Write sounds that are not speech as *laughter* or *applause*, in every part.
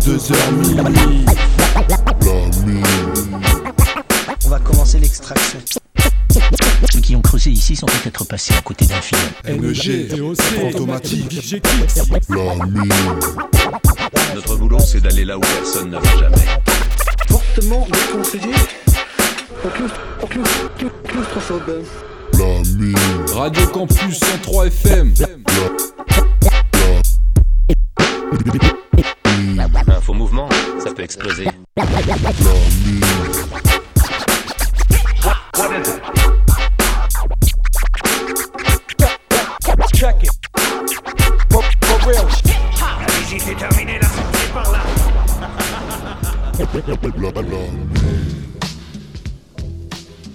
22h minuit. On va commencer l'extraction. Ceux qui ont creusé ici sont peut-être passés à côté d'un film. NG, automatique. Notre boulot, c'est d'aller là où personne ne va jamais. Fortement déconseillé. Claustrophobe. Radio Campus 103 FM. Un faux mouvement, ça peut exploser.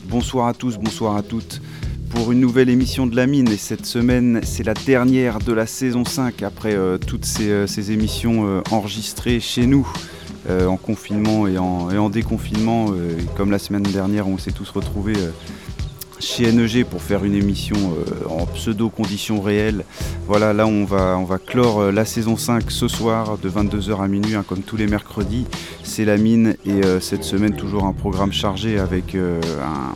Bonsoir à tous, bonsoir à toutes pour une nouvelle émission de la mine et cette semaine c'est la dernière de la saison 5 après euh, toutes ces, euh, émissions euh, enregistrées chez nous en confinement et en, et en déconfinement comme la semaine dernière on s'est tous retrouvés chez NEG pour faire une émission en pseudo conditions réelles. Voilà, là on va, on va clore la saison 5 ce soir de 22h à minuit, hein, comme tous les mercredis. C'est la mine et cette semaine toujours un programme chargé avec un,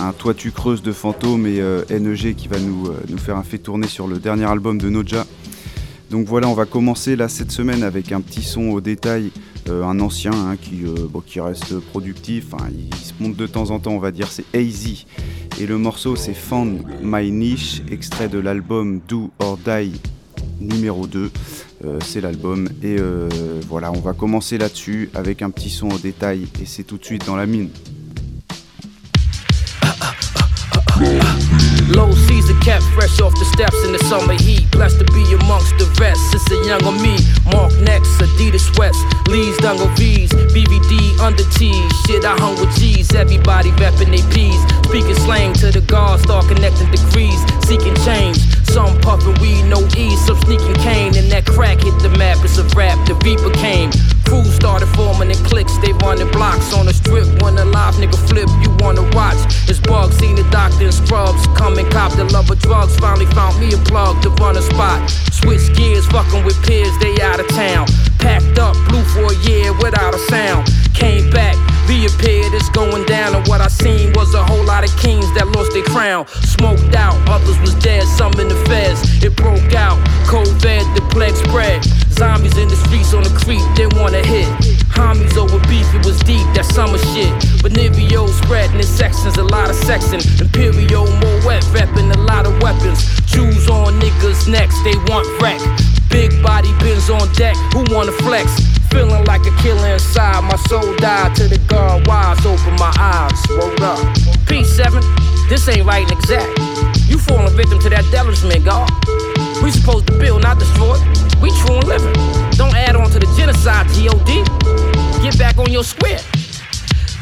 un toit tu de fantômes et euh, NEG qui va nous, euh, nous faire un fait tourner sur le dernier album de Noja. Donc voilà, on va commencer là cette semaine avec un petit son au détail, euh, un ancien hein, qui, reste productif, hein, il, se monte de temps en temps, on va dire, c'est AZ. Et le morceau c'est Found My Niche, extrait de l'album Do or Die numéro 2. Euh, c'est l'album. Et voilà, on va commencer là-dessus avec un petit son au détail et c'est tout de suite dans la mine. Low Caesar kept fresh off the steps in the summer heat. Blessed to be amongst the rest. It's a younger me. Mark next, Adidas sweats. Lee's Dungarees. BVD under T's. Shit, I hung with G's. Everybody reppin' they P's. Speaking slang to the guards. Start connecting degrees. Seeking change. Some puffin' weed, no ease. Some sneaking cane. And that crack hit the map. It's a rap. The Reaper came. Crews started forming in cliques. They running blocks on the strip. When a live nigga flip, you wanna watch. It's bug, Seen the doctor in scrubs. Come and cop the love of drugs. Finally found me a plug to run a spot. Switch gears, fucking with peers. They out of town. Packed up, blew for a year without a sound. Came back, reappeared. It's going down. And what I seen was a whole lot of kings that lost their crown. Smoked out, others was dead. Some in the feds. It broke out. COVID, the plague spread. Zombies in the streets on the creek, they wanna hit. Homies over beef, it was deep, that summer shit. Benivio spreading in sections, a lot of sexing. Imperial, more wet, repping a lot of weapons. Jews on niggas' necks, they want wreck. Big body bins on deck, who wanna flex? Feeling like a killer inside, my soul died to the guard wise, open my eyes, rolled up. P7, this ain't right and exact. You falling victim to that devilishment, God. We supposed to build, not destroy. We true and living. Don't add on to the genocide, G.O.D. Get back on your square.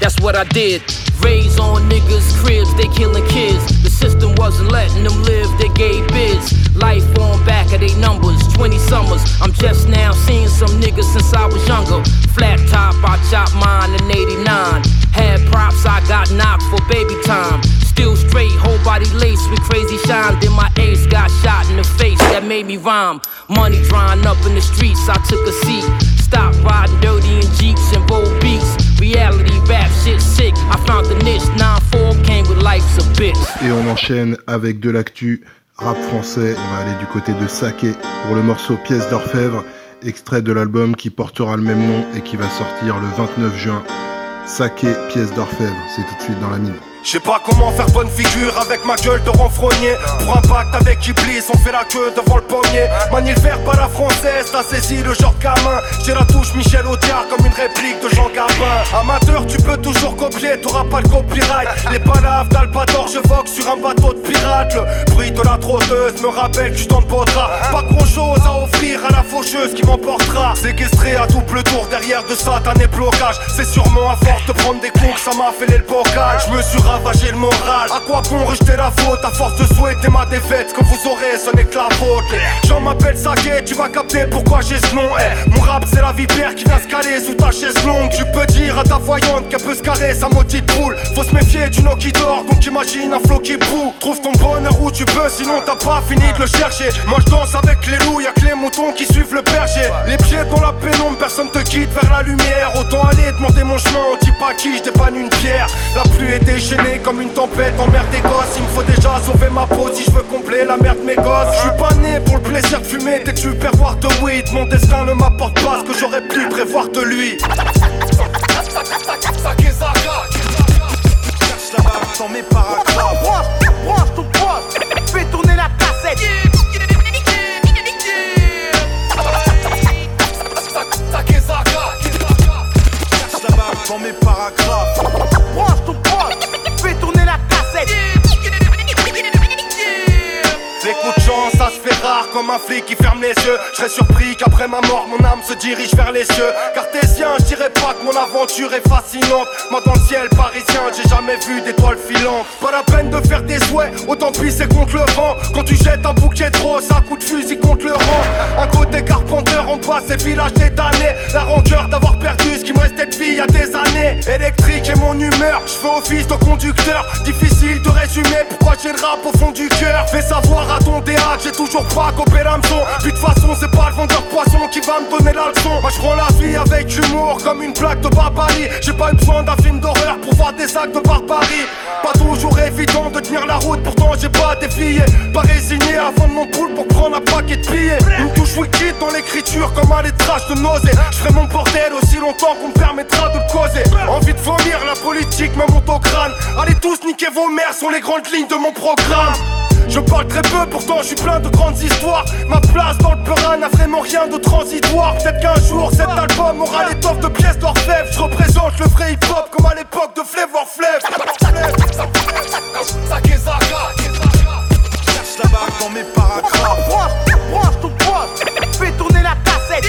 That's what I did. Raise on niggas' cribs, they killing kids. The system wasn't letting them live, they gave bids. Life on back of they numbers, 20 summers. I'm just now seeing some niggas since I was younger. Flat top, I chopped mine in 89. Had props, I got knocked for baby time. Still straight, whole body laced with crazy shine. Then my ace got shot in the face, that made me rhyme. Money drying up in the streets, I took a seat. Stop riding dirty in jeeps and bold beats. Reality rap shit sick. I found the niche. 9-4 came with life's a bitch. Et on enchaîne avec de l'actu rap français. On va aller du côté de Saké pour le morceau Pièce d'orfèvre, extrait de l'album qui portera le même nom et qui va sortir le 29 juin. Saké, Pièce d'orfèvre, c'est tout de suite dans la mine. Je sais pas comment faire bonne figure avec ma gueule de renfrogné. Pour un pacte avec Iblis, on fait la queue devant le pommier Manie le pas la française, t'as saisi le genre de gamin. J'ai la touche Michel Audiard comme une réplique de Jean Gabin. Amateur, tu peux toujours copier, t'auras pas le copyright. Les palaves d'Albator, je vogue sur un bateau de pirate Le bruit de la trotteuse me rappelle que je t'emporteras Pas grand chose à offrir à la faucheuse qui m'emportera. Séquestré à double tour derrière de satané blocage. C'est sûrement à force de prendre des coups que ça m'a fait le bocage. Suis ravager. À quoi bon rejeter la faute? À force de souhaiter ma défaite que vous aurez, ce n'est que la faute. Les gens m'appellent Saké, tu vas capter pourquoi j'ai ce nom. Eh, mon rap, c'est la vipère qui vient se caler sous ta chaise longue. Tu peux dire à ta voyante qu'elle peut se carrer sa maudite poule. Faut se méfier du nom qui dort, donc imagine un flot qui boue. Trouve ton bonheur où tu peux, sinon t'as pas fini de le chercher. Moi je danse avec les loups, y'a que les moutons qui suivent le berger. Les pieds dans la pénombre, personne te quitte vers la lumière. Autant aller demander mon chemin, on dit pas qui, je dépanne une pierre. La pluie est déchaînée comme une tempête, emmerde des gosses. Il me faut déjà sauver ma peau si je veux combler la merde mes gosses. Je suis pas né pour le plaisir de fumer dès que tu voir de weed. Mon destin ne m'apporte pas ce que j'aurais pu prévoir de lui. Dans mes paragraphes. Branche, ton poste, fais tourner la cassette. Dans mes paragraphes. Branche ton la ça se fait rare comme un flic qui ferme les yeux? Je serais surpris qu'après ma mort, mon âme se dirige vers les cieux. Cartésien, je dirais pas que mon aventure est fascinante. Moi, dans le ciel parisien, j'ai jamais vu d'étoiles filantes. Pas la peine de faire des souhaits, autant pisser contre le vent. Quand tu jettes un bouquet de roses, un coup de fusil contre le rang. Un côté carpenteur, on passe ces villages détanés. La rancœur d'avoir perdu ce qui me restait de vie il y a des années. Électrique et mon humeur, je fais office de conducteur. Difficile de résumer pourquoi j'ai le rap au fond du cœur. Fais savoir à ton DA j'ai toujours pas copé l'hameçon. Puis de façon, c'est pas le vendeur poisson qui va me donner la leçon. Moi, je prends la vie avec humour comme une plaque de barbarie. J'ai pas eu besoin d'un film d'horreur pour voir des actes de barbarie. Pas toujours évident de tenir la route, pourtant j'ai pas défié. Pas résigné avant de mon poule pour prendre un paquet de billets. Une touche wicked dans l'écriture comme un lettrage de nausée. Je ferai mon bordel aussi longtemps qu'on me permettra de le causer. Envie de vomir, la politique me monte au crâne. Allez tous niquer vos mères sont les grandes lignes de mon programme. Je parle très peu, pourtant je suis plein de grandes histoires. Ma place dans le perin n'a vraiment rien de transitoire. Peut-être qu'un jour cet album aura l'étoffe de pièces d'orfèvre. Je représente le vrai hip-hop comme à l'époque de Flavor Flav. Cherche la barre dans mes paragraphes. Branche, branche ton poste, fais tourner la cassette.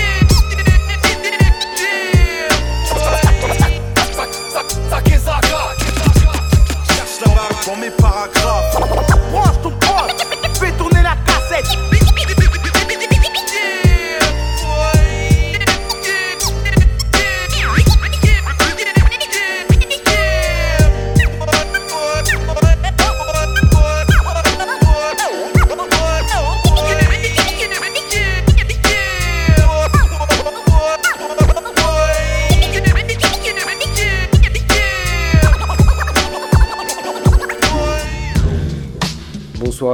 Cherche la barre dans mes paragraphes.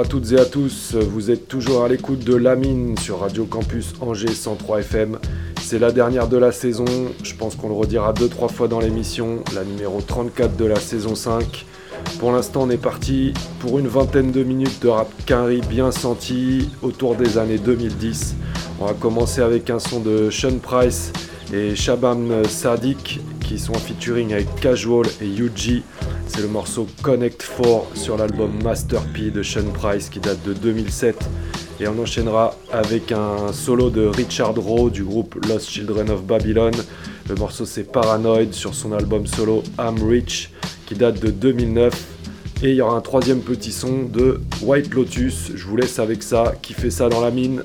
À toutes et à tous, vous êtes toujours à l'écoute de La Mine sur Radio Campus Angers 103 FM. C'est la dernière de la saison, je pense qu'on le redira deux trois fois dans l'émission, la numéro 34 de la saison 5. Pour l'instant on est parti pour une vingtaine de minutes de rap quinri bien senti autour des années 2010. On va commencer avec un son de Sean Price et Shabam Sadiq qui sont en featuring avec Casual et Yuji. C'est le morceau Connect 4 sur l'album Master P de Sean Price qui date de 2007. Et on enchaînera avec un solo de Richard Rowe du groupe Lost Children of Babylon. Le morceau c'est Paranoid sur son album solo I'm Rich qui date de 2009. Et il y aura un troisième petit son de White Lotus. Je vous laisse avec ça. Qui fait ça dans la mine?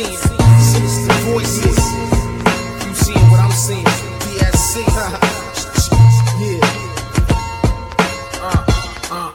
Of Sinister voices. You seeing what I'm seeing? PSC. *laughs* yeah. Uh, uh.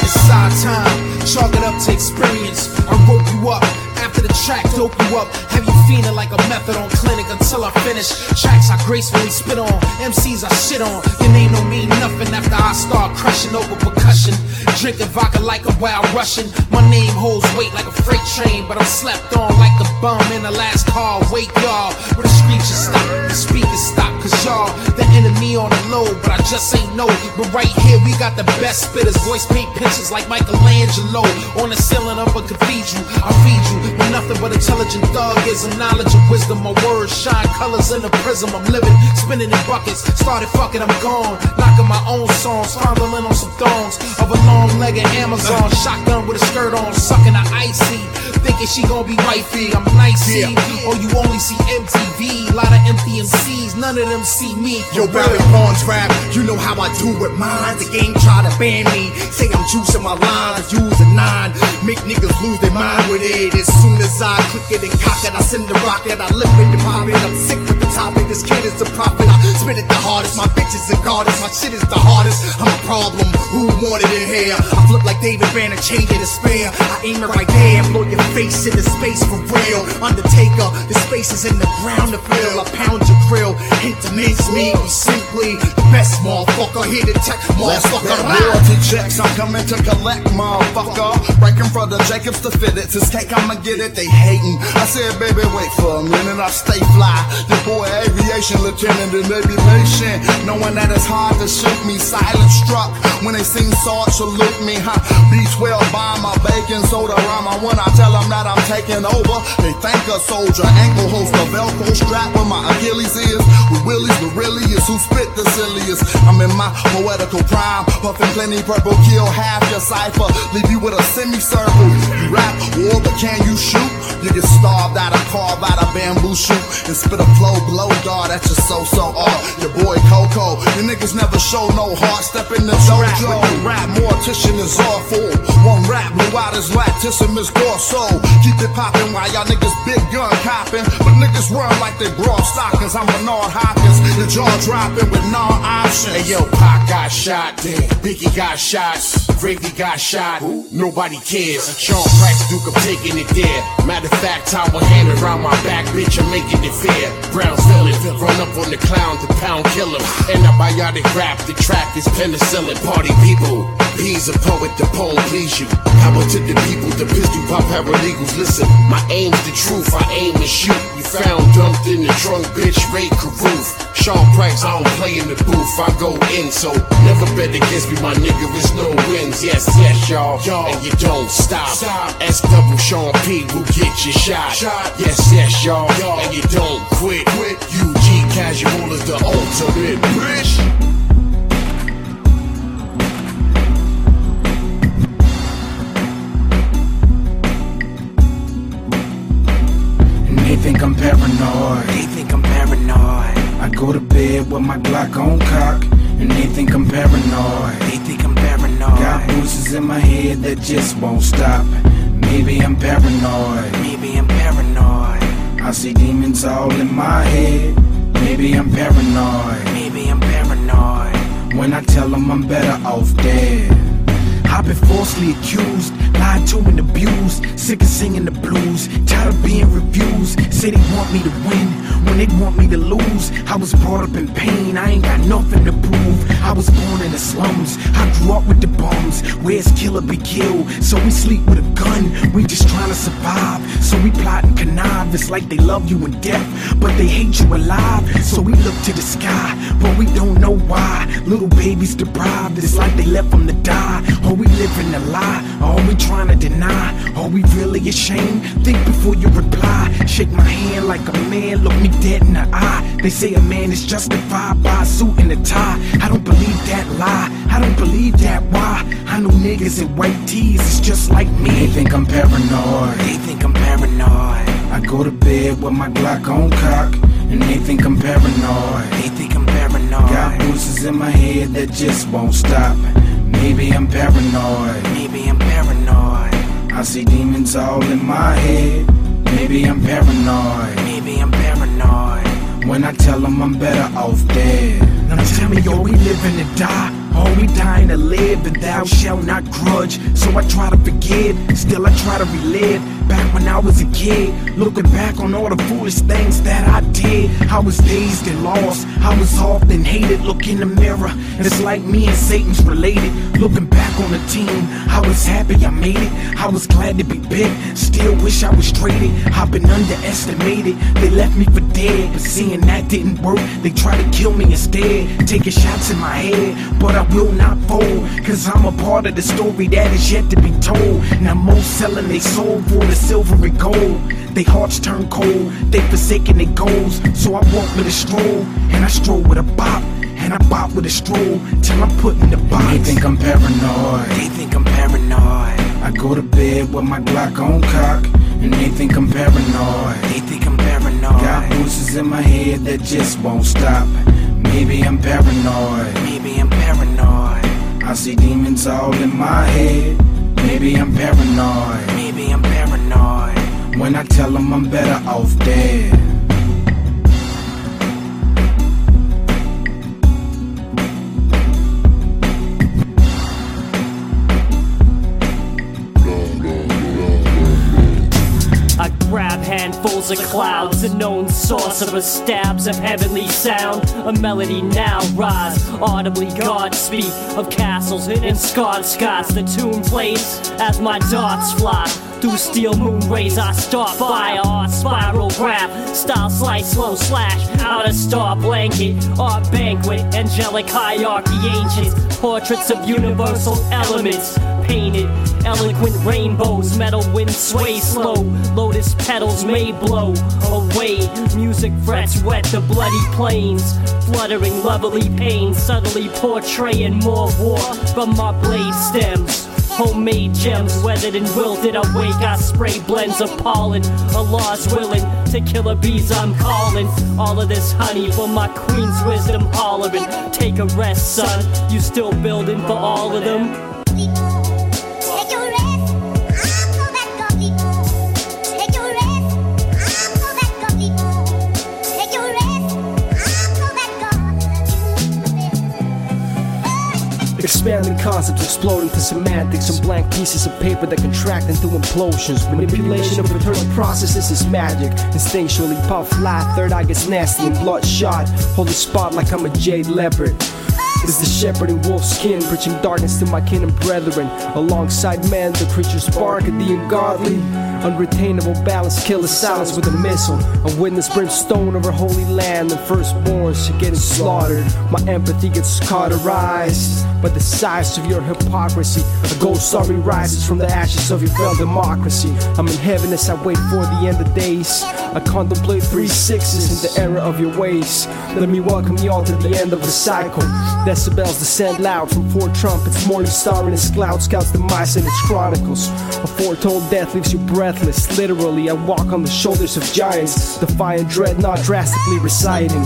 It's our time. Chalk it up to experience. I woke you up. The track dope you up, have you feeling like a methadone clinic until I finish? Tracks I gracefully spit on, MCs I shit on. Your name don't mean nothing after I start crushing over percussion. Drinking vodka like a wild Russian. My name holds weight like a freight train, but I'm slept on like the bum in the last car. Wait, y'all, where the streets stop, the speakers stop, cause y'all the enemy on the low, but I just ain't know. But right here we got the best spitters, voice paint pictures like Michelangelo on the ceiling of a cathedral. I feed you nothing but intelligent thuggism, knowledge and wisdom. My words shine colors in the prism. I'm living, spinning in buckets. Started fucking, I'm gone. Knocking my own songs, fondling on some thongs of a long legged Amazon. Shotgun with a skirt on, sucking an icy. Thinking she gonna be wifey? I'm nice, yeah. Oh, you only see MTV, A lot of empty MCs, none of them see me. Yo, Barry Bonds rap, you know how I do with mine. The game try to ban me, say I'm juicing my lines, use a nine. Make niggas lose their mind with it. As soon as I click it and cock it, I send the rocket, I live it and pop it. I'm sick with the topic, this kid is the prophet. I spit it the hardest, my bitches are goddess, my shit is the hardest. I'm a problem, who wanted it here? I flip like David Banner, changing the spare. I aim it right there, blow your face in the space for real. Undertaker, the space is in the ground to fill. I pound your grill, hate to mince me, I'm simply the best motherfucker. Here to tech, motherfucker. royalty checks. I'm coming to collect, motherfucker. Breaking for the Jacobs to fit it. This cake, I'ma get it. They hating. I said, baby, wait for a minute. I stay fly. Your boy, aviation lieutenant, be patient. Knowing that it's hard to shoot me. Silent struck when they sing sword salute me. Huh? B12 by my bacon soda rhyme. When I tell them that I'm taking over, they thank a soldier. Ankle holster, Velcro strap where my Achilles is. With Willies, really is who spit the silliest. I'm in my poetical prime, puffing plenty purple, kill half your cipher, leave you with a semicircle. You rap, war, but can you shoot? You get starved out of carve out a bamboo shoot and spit a flow blow dart at your so so art. Uh, your boy Coco, you niggas never show no heart. Step in the dojo. Rap mortician is awful. One rap blew out his latissimus dorso. Keep it poppin' while y'all niggas big gun copping. But niggas run like they broad stockings. I'm Bernard Hopkins. Your jaw dropping with non options. Hey yo, Pac got shot, Biggie got shot, Gravy got shot, nobody cares. Sean Price, Duke, I'm taking it there. Matter of fact, I will hand around my back, bitch, I'm making it fair. Brown villain, run up on the clown to pound kill him. Antibiotic rap, the track is penicillin. Party people, he's a poet, the poem please you. Power to the people, the pistol pop paralegals. Listen, my aim's the truth, I aim and shoot. You found dumped in the trunk, bitch, Ray Carruth. Sean Price, I don't play in the booth, I go in, so never bet against me, my nigga, it's no wins. Yes, yes, y'all, y'all, and you don't stop. stop. S double Sean P will get you shot. Yes, yes, y'all, y'all, and you don't quit. quit. UG Casual is the ultimate bitch. And they think I'm paranoid. They think I'm paranoid. I go to bed with my Glock on cock, and they think I'm paranoid. They think I'm paranoid. Got bruises in my head that just won't stop. Maybe I'm paranoid. Maybe I'm paranoid. I see demons all in my head. Maybe I'm paranoid. Maybe I'm paranoid. When I tell them I'm better off dead. I've been falsely accused, lied to and abused, sick of singing the blues, tired of being refused. Say they want me to win when they want me to lose. I was brought up in pain, I ain't got nothing to prove. I was born in the slums, I grew up with the bums. Where's killer be killed? So we sleep with a gun, we just trying to survive. So we plot and connive, it's like they love you in death, but they hate you alive. So we look to the sky, but we don't know why. Little babies deprived, it's like they left them to die. Are we living a lie? Are we trying to deny? Are we really ashamed? Think before you reply. Shake my hand like a man, look me dead in the eye. They say a man is justified by a suit and a tie. I don't believe that lie. I don't believe that why. I know niggas in white tees is just like me. They think I'm paranoid. They think I'm paranoid. I go to bed with my Glock on cock, and they think I'm paranoid. They think I'm paranoid. Got bruises in my head that just won't stop. Maybe I'm paranoid. Maybe I'm paranoid. I see demons all in my head. Maybe I'm paranoid. Maybe I'm paranoid. When I tell them I'm better off dead. Now tell me, yo, we living to die? Are we dying to live? And thou shalt not grudge. So I try to forget, still I try to relive. Back when I was a kid, looking back on all the foolish things that I did. I was dazed and lost. I was often hated. Look in the mirror, and it's like me and Satan's related. Looking back on the team, I was happy I made it. I was glad to be picked. Still wish I was traded. I've been underestimated. They left me for dead, but seeing that didn't work, they tried to kill me instead. Taking shots in my head, but I will not fold. Cause I'm a part of the story that is yet to be told. Now most selling they soul for the silver and gold. They hearts turn cold, they forsaken their goals. So I walk with a stroll, and I stroll with a bop. And I bop with a stroll till I'm put in the box. They think I'm paranoid. They think I'm paranoid. I go to bed with my Glock on cock. And they think I'm paranoid. They think I'm paranoid. Got voices in my head that just won't stop. Maybe I'm paranoid. Maybe I'm paranoid. I see demons all in my head. Maybe I'm paranoid. Maybe I'm paranoid. When I tell them I'm better off dead. Grab of clouds, a known sorcerer stabs of heavenly sound. A melody now rise, audibly God speak of castles and scarred skies. The tune plays as my darts fly. Through steel moon rays, I start fire, art spiral graph, style slice, slow slash, out a star blanket, art banquet, angelic hierarchy, ancients, portraits of universal elements, painted, eloquent rainbows, metal wind sway slow, lotus petals may blow away, music frets wet the bloody plains, fluttering lovely pain, subtly portraying more war from my blade stems. Homemade gems, weathered and wilted. Awake, I spray blends of pollen. Allah's willing to kill a bees, I'm calling. All of this honey for my queen's wisdom hollering. Take a rest, son. You still building for all of them? Expanding concepts, exploding to semantics on blank pieces of paper that contract into implosions. Manipulation of internal processes is magic. Instinctually puff fly, third eye gets nasty and bloodshot. Hold the spot like I'm a jade leopard. Is the shepherd in wolf skin, preaching darkness to my kin and brethren. Alongside men, the creatures bark at the ungodly. Unretainable balance, kill the silence with a missile. A witness brimstone over holy land, the firstborns are getting slaughtered. My empathy gets cauterized by the size of your hypocrisy. A ghost army rises from the ashes of your failed democracy. I'm in heaven as I wait for the end of days. I contemplate three sixes in the era of your ways. Let me welcome you all to the end of the cycle. Decibels descend loud from four trumpets. Morning star in its cloud scouts the mice in its chronicles. A foretold death leaves you breathless. Literally, I walk on the shoulders of giants. Defying dread, not drastically reciting.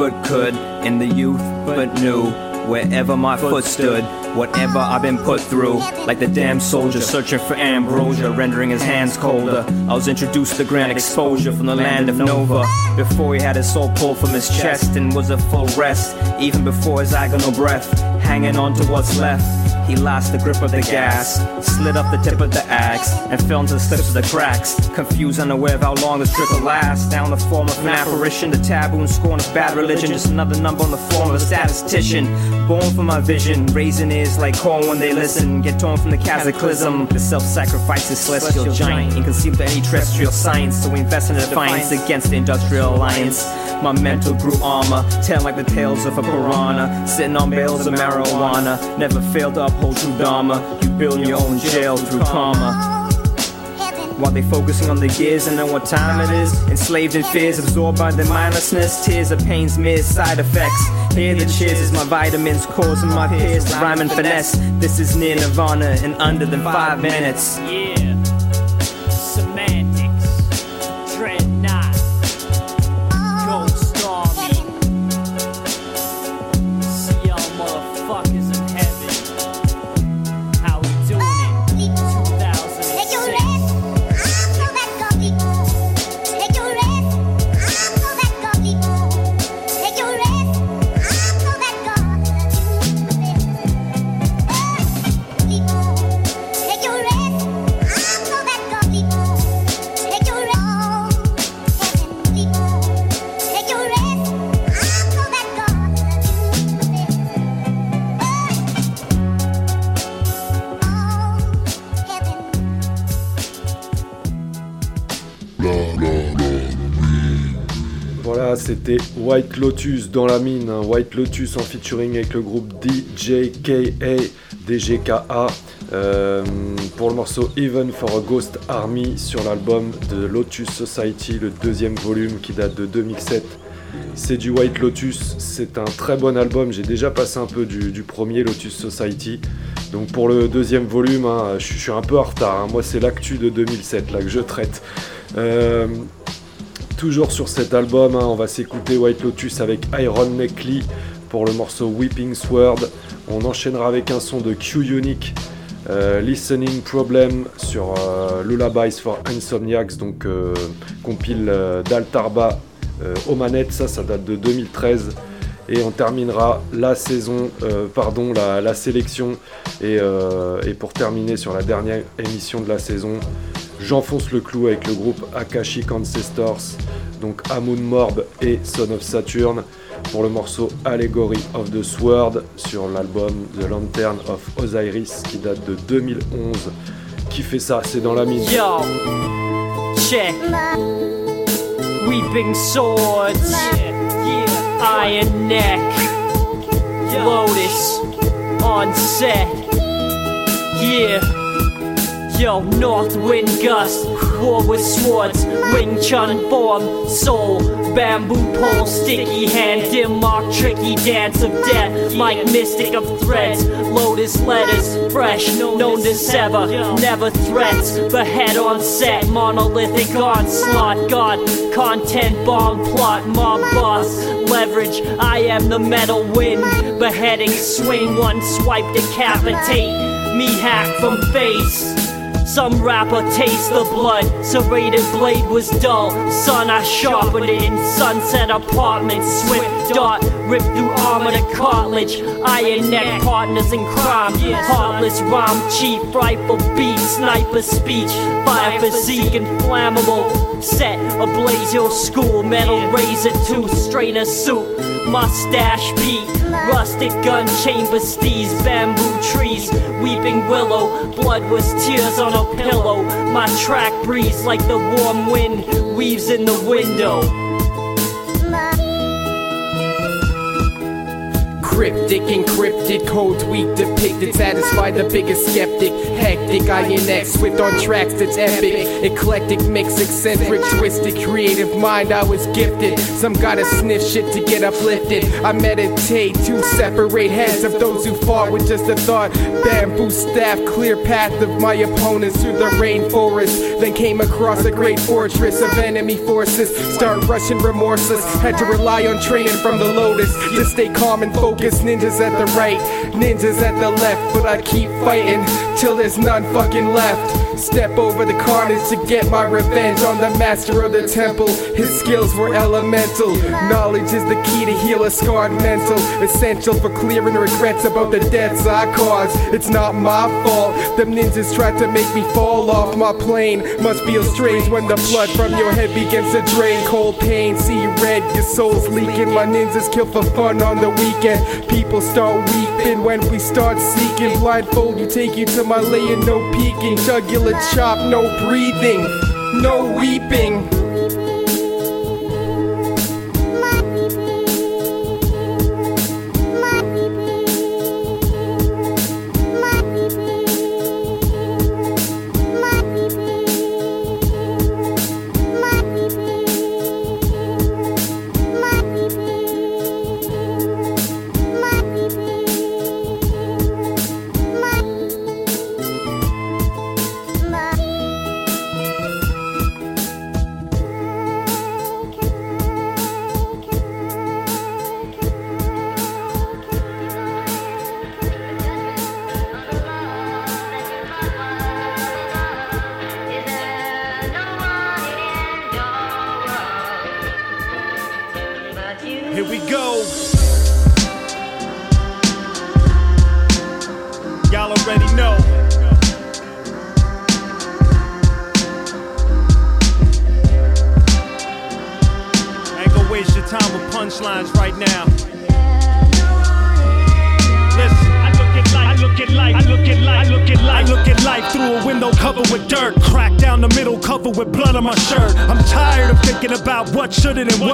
But could, and the youth but knew, wherever my foot stood, whatever I've been put through, like the damn soldier searching for ambrosia, rendering his hands colder. I was introduced to grand exposure from the land of Nova, before he had his soul pulled from his chest and was at full rest, even before his agonal breath, hanging on to what's left. He lost the grip of the gas, slid up the tip of the axe, and fell into the slips of the cracks. Confused, unaware of how long this trickle lasts. Down the form of an apparition, the taboo and scorn of bad religion. Just another number on the form of a statistician. Born for my vision, raising ears like corn when they listen. Get torn from the cataclysm. The self sacrificing celestial giant, inconceivable to any terrestrial science. So we invest in a defiance against the industrial alliance. My mental grew armor, telling like the tales of a piranha. Sitting on bales of marijuana, never failed to uphold true dharma. You build your own jail through karma. While they focusing on the gears and know what time it is. Enslaved in fears, absorbed by the mindlessness. Tears of pain's mere side effects. Hear the cheers as my vitamins causing my peers to rhyme and finesse. This is near nirvana in under than five minutes White Lotus dans la mine. Hein. White Lotus en featuring avec le groupe DJKA, DGKA, euh, pour le morceau Even for a Ghost Army sur l'album de Lotus Society, le deuxième volume qui date de 2007. C'est du White Lotus, c'est un très bon album. J'ai déjà passé un peu du, premier Lotus Society. Donc pour le deuxième volume, hein, je, suis un peu en retard. Hein. Moi, c'est l'actu de 2007 là que je traite. Euh, toujours sur cet album, hein, on va s'écouter White Lotus avec Iron Neckley pour le morceau Weeping Sword. On enchaînera avec un son de Q Unique, euh, Listening Problem sur euh, Lullabies for Insomniacs, donc euh, compile d'Altarba aux manettes, ça, ça date de 2013. Et on terminera la saison, pardon, la, sélection. Et, pour terminer sur la dernière émission de la saison, j'enfonce le clou avec le groupe Akashic Ancestors donc Amun Morb et Son of Saturn pour le morceau Allegory of the Sword sur l'album The Lantern of Osiris qui date de 2011. Qui fait ça C'est dans la mine. Yo, check. Weeping swords, iron neck, lotus on set. Yeah. Yo, north wind gust, war with swords, Wing Chun form, soul, bamboo pole, sticky hand, dim mak, tricky dance of death, Mike mystic of threads, lotus letters, fresh, known to sever, never threats, behead on set, monolithic onslaught, god, content bomb plot, mob boss, leverage, I am the metal wind, beheading, swing one, swipe, decapitate, me hack from face. Some rapper taste the blood. Serrated blade was dull. Sun I sharpened it in sunset apartments. Swift dart ripped through armor to cartilage. Iron neck partners in crime. Heartless rhyme chief rifle beat sniper speech. Fire physique inflammable. Set ablaze your school. Metal razor tooth strainer suit. Mustache beat. Rustic gun chamber steez. Bamboo trees. Weeping willow. Blood was tears on a pillow. My track breeze like the warm wind weaves in the window. Cryptic, encrypted, code tweak depicted, satisfy the biggest skeptic. Hectic, INX, swift on tracks that's epic. Eclectic mix, eccentric, twisted, creative mind, I was gifted. Some gotta sniff shit to get uplifted. I meditate to separate heads of those who fought with just a thought. Bamboo staff, clear path of my opponents through the rainforest. Then came across a great fortress of enemy forces. Start rushing remorseless, had to rely on training from the lotus to stay calm and focused ninjas at the right, ninjas at the left, but I keep fighting till there's none fucking left. Step over the carnage to get my revenge on the master of the temple. His skills were elemental. Knowledge is the key to heal a scarred mental. Essential for clearing regrets about the deaths I caused. It's not my fault. Them ninjas tried to make me fall off my plane. Must feel strange when the blood from your head begins to drain. Cold pain, see red, your soul's leaking. My ninjas kill for fun on the weekend. People start weeping when we start seeking. Blindfold you, take you to my layer, no peeking. Jugular chop, no breathing, no weeping.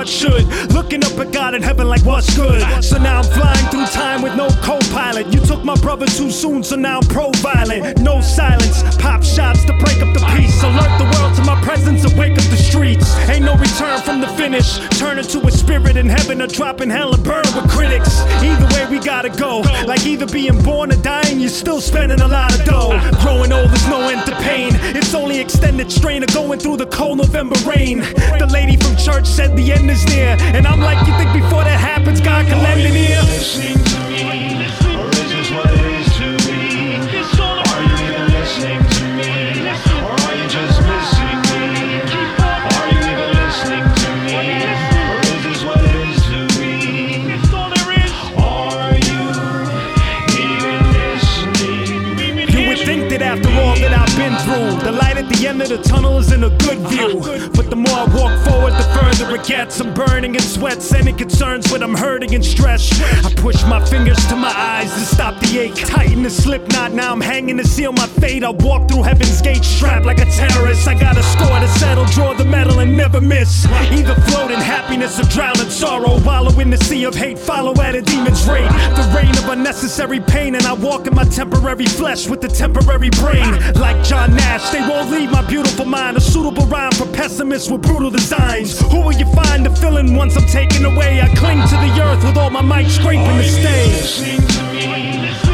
should. Looking up at God in heaven like what's good. So now I'm flying through time with no co pilot. You took my brother too soon, so now I'm pro violent. No silence, pop shots to break up the peace. Alert the world to my presence and wake up the streets. Ain't no return from the finish. Turn into a spirit in heaven or drop in hell and burn with critics. Either way, we gotta go. Like either being born or dying you're still spending a lot of dough. Growing old is no end to pain. It's only extended strain of going through the cold November rain. The lady from church said the end is near, and I'm like, you think before that happens, God can lend an ear? of the tunnel isn't a good view. *laughs* But the more I walk forward, the further it gets. I'm burning in sweats, any concerns when I'm hurting and stressed. I push my fingers to my eyes to stop the ache. Tighten the slip knot, now I'm hanging to seal my fate. I walk through heaven's gate strapped like a terrorist. I got a score to settle, draw the medal and never miss. Either float in happiness or drown in sorrow. Wallow in the sea of hate, follow at a demon's rate. The reign of unnecessary pain, and I walk in my temporary flesh with a temporary brain. Like John Nash, they won't leave my beauty beautiful mind, a suitable rhyme for pessimists with brutal designs. Who will you find to fill in once I'm taken away? I cling to the earth with all my might scraping the stage.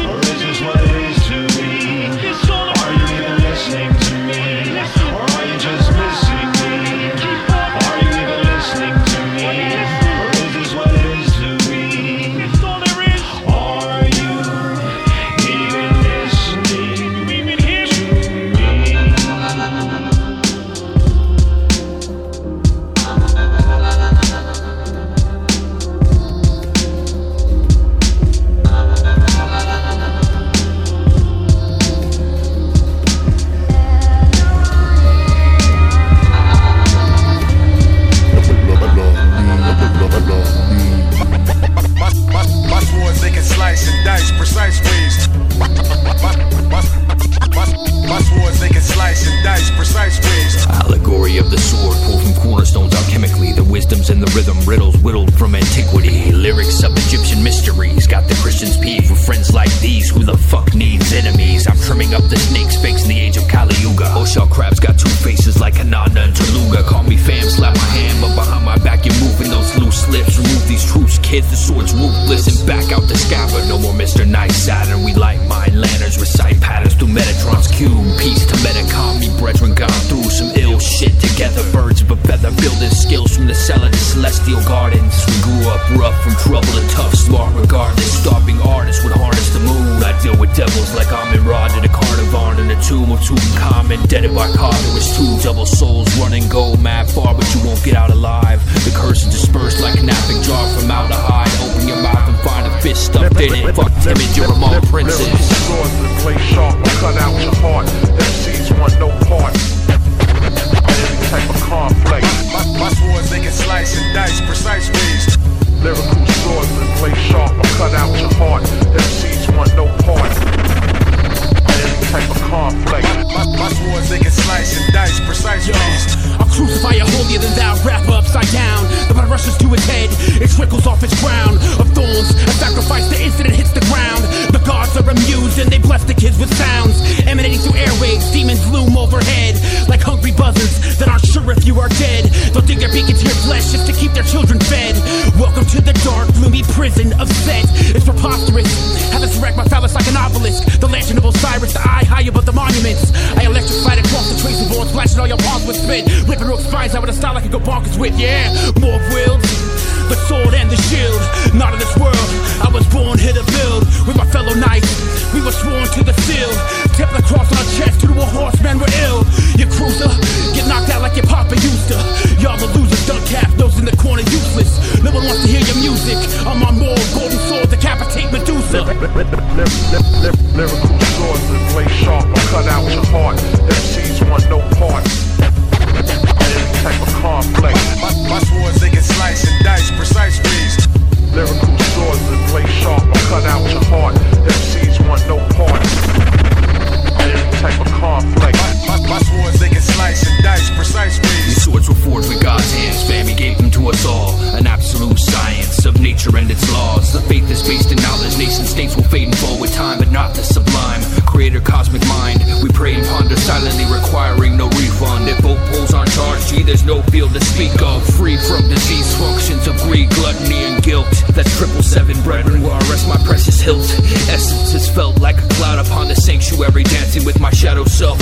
That's triple seven, brethren, where I rest my precious hilt. Essence is felt like a cloud upon the sanctuary, dancing with my shadow self.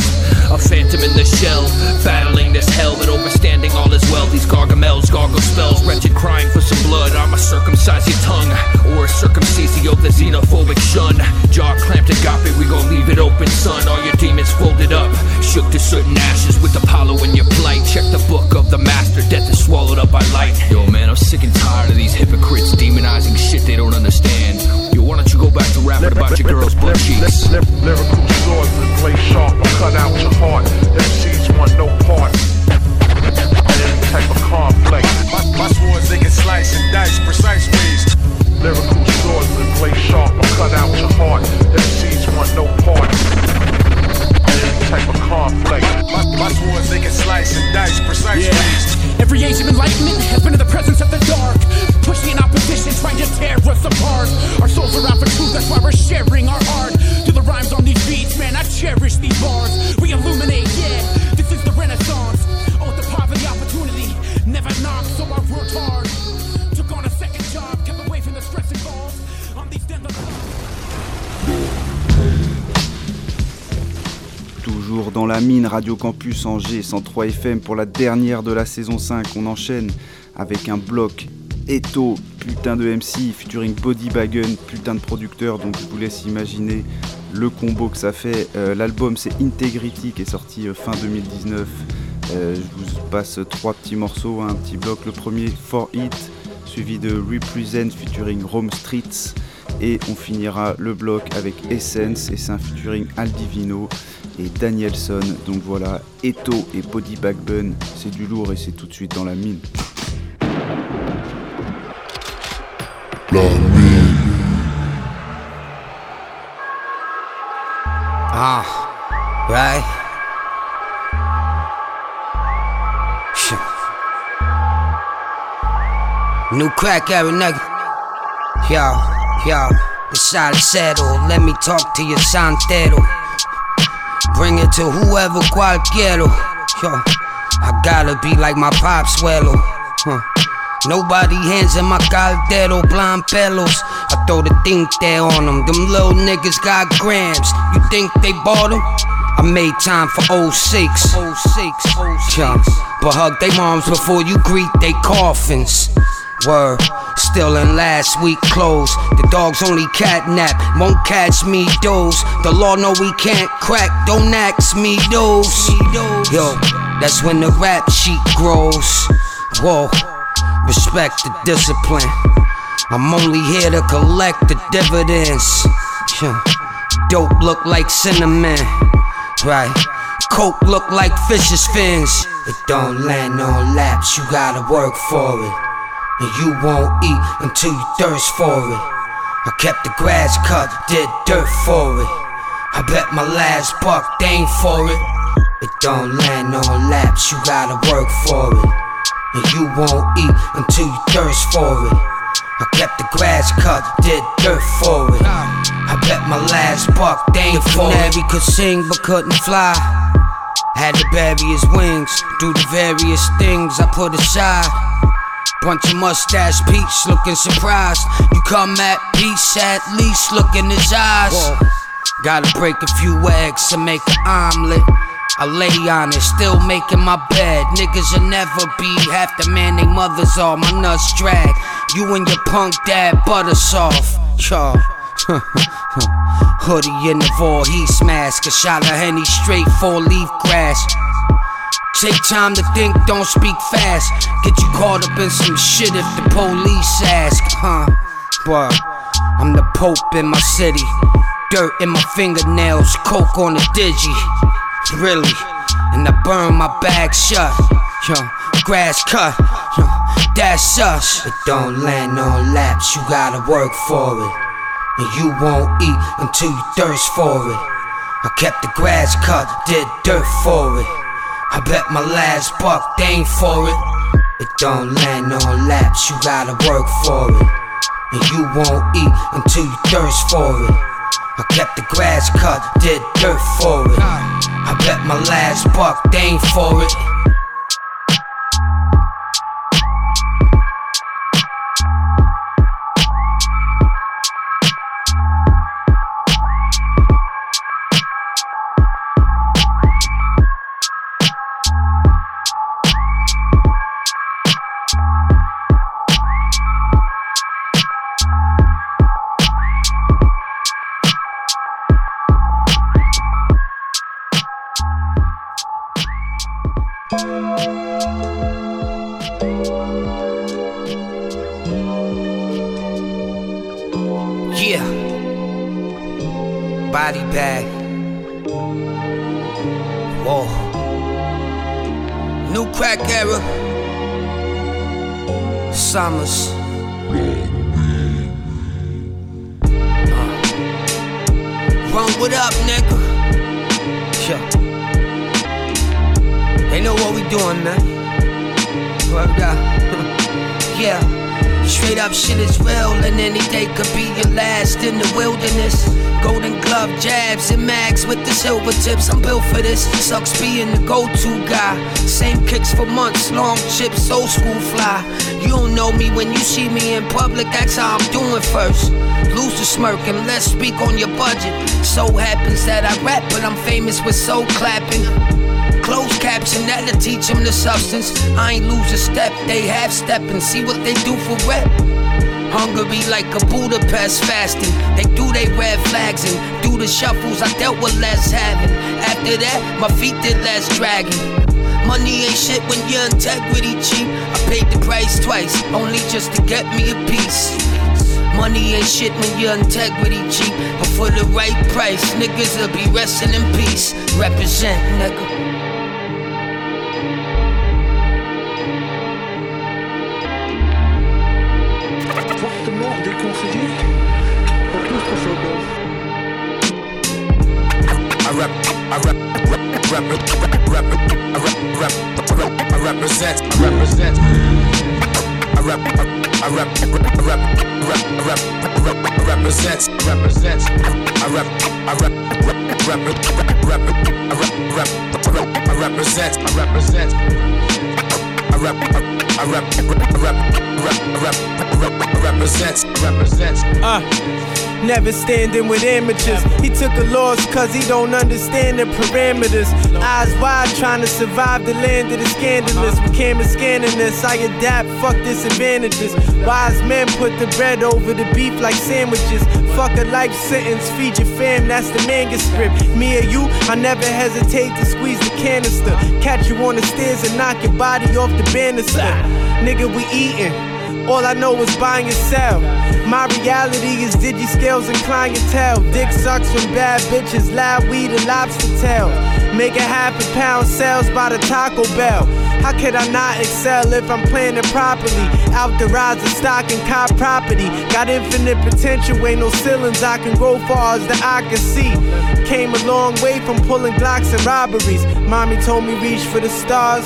A phantom in the shell, battling this hell, that overstanding Radio Campus Angers 103 FM pour la dernière de la saison 5. On enchaîne avec un bloc Eto, putain de MC, featuring Body Bagun, putain de producteur. Donc je vous laisse imaginer le combo que ça fait. Euh, L'album c'est Integrity qui est sorti euh, fin 2019. Euh, je vous passe trois petits morceaux, un petit bloc. Le premier, For It, suivi de Represent featuring Rome Streets. Et on finira le bloc avec Essence et c'est un featuring Aldivino et Danielson. Donc voilà, Eto et Body Backbone, c'est du lourd et c'est tout de suite dans la mine. Ah, right? New crack era nigga. Yo, yo, settled. Let me talk to your santero. Bring it to whoever cualquiera. Yo, I gotta be like my pop swallow. Huh. Nobody hands in my caldero, blind pelos. I throw the think there on them. Them little niggas got grams. You think they bought them? I made time for 06. 06, 06. Yeah. But hug they moms before you greet they coffins. Word, still in last week clothes. The dogs only catnap, won't catch me those. The law know we can't crack, don't ask me those. Yo, that's when the rap sheet grows. Whoa, respect the discipline. I'm only here to collect the dividends. Yeah. Dope look like cinnamon, right? Coke look like fish's fins. It don't land on laps, you gotta work for it. And you won't eat until you thirst for it. I kept the grass cut, did dirt for it. I bet my last buck they ain't for it. It don't land on laps, you gotta work for it. And you won't eat until you thirst for it. I kept the grass cut, did dirt for it. I bet my last buck they ain't for it. Could sing but couldn't fly. Had to bury his wings, do the various things I put aside. Bunch of mustache peach looking surprised. You come at peace, at least look in his eyes. Whoa. Gotta break a few eggs to make an omelet. I lay on it, still making my bed. Niggas will never be half the man they mothers are. My nuts drag. You and your punk dad butter soft. Yo. *laughs* Hoodie in the Voorhees mask. A shot of Henny straight four leaf grass. Take time to think, don't speak fast. Get you caught up in some shit if the police ask, huh? But I'm the Pope in my city. Dirt in my fingernails, coke on the digi. Really, and I burn my bag shut. Yo, grass cut, yo, that's us. It don't land on laps, you gotta work for it. And you won't eat until you thirst for it. I kept the grass cut, did dirt for it. I bet my last buck they ain't for it. It don't land on laps, you gotta work for it. and you won't eat until you thirst for it. I kept the grass cut, did dirt for it. I bet my last buck, they ain't for it. Body bag. Whoa. New crack era. Summers. Uh. Run what up, nigga? Yeah. They know what we doing, man. Word up. *laughs* yeah. Straight up shit is real, and any day could be your last in the wilderness. Golden glove jabs and mags with the silver tips. I'm built for this. Sucks being the go-to guy. Same kicks for months, long chips, old school fly. You don't know me when you see me in public. That's how I'm doing first. Lose the smirk and let's speak on your budget. So happens that I rap, but I'm famous with soul clapping. Closed caption, that'll teach them the substance. I ain't lose a step, they half step and see what they do for rep. Hungry like a Budapest fasting. They do they red flags and do the shuffles. I dealt with less having. After that, my feet did less dragging. Money ain't shit when your integrity cheap. I paid the price twice, only just to get me a piece. Money ain't shit when your integrity cheap. But for the right price, niggas will be resting in peace. Represent, nigga. I rep, I rep, rep, I rep, rep, rep, I represent, I represent. I rep, I rep, rep, rep, rep, rep, I represent. I rep, rep, rep, I rep, rep, rep, I represent, I represent. I rep, I rep, rep, rep, rep, rep, rep, I represent, represent. Uh, never standing with amateurs. He took a loss cause he don't understand the parameters. Eyes wide trying to survive the land of the scandalous. With cameras scanning this, I adapt, fuck disadvantages. Wise men put the bread over the beef like sandwiches. Fuck a life sentence, feed your fam, that's the manuscript. Me or you, I never hesitate to squeeze the canister. Catch you on the stairs and knock your body off the banister. Nigga, we eatin'. All I know is buy and sell. My reality is digi scales and clientele. Dick sucks from bad bitches, loud weed and lobster tail. Make a half a pound sales by the Taco Bell. How could I not excel if I'm planning properly? Out the rise of stock and cop property. Got infinite potential, ain't no ceilings. I can go far as the eye can see. Came a long way from pulling Glocks and robberies. Mommy told me reach for the stars.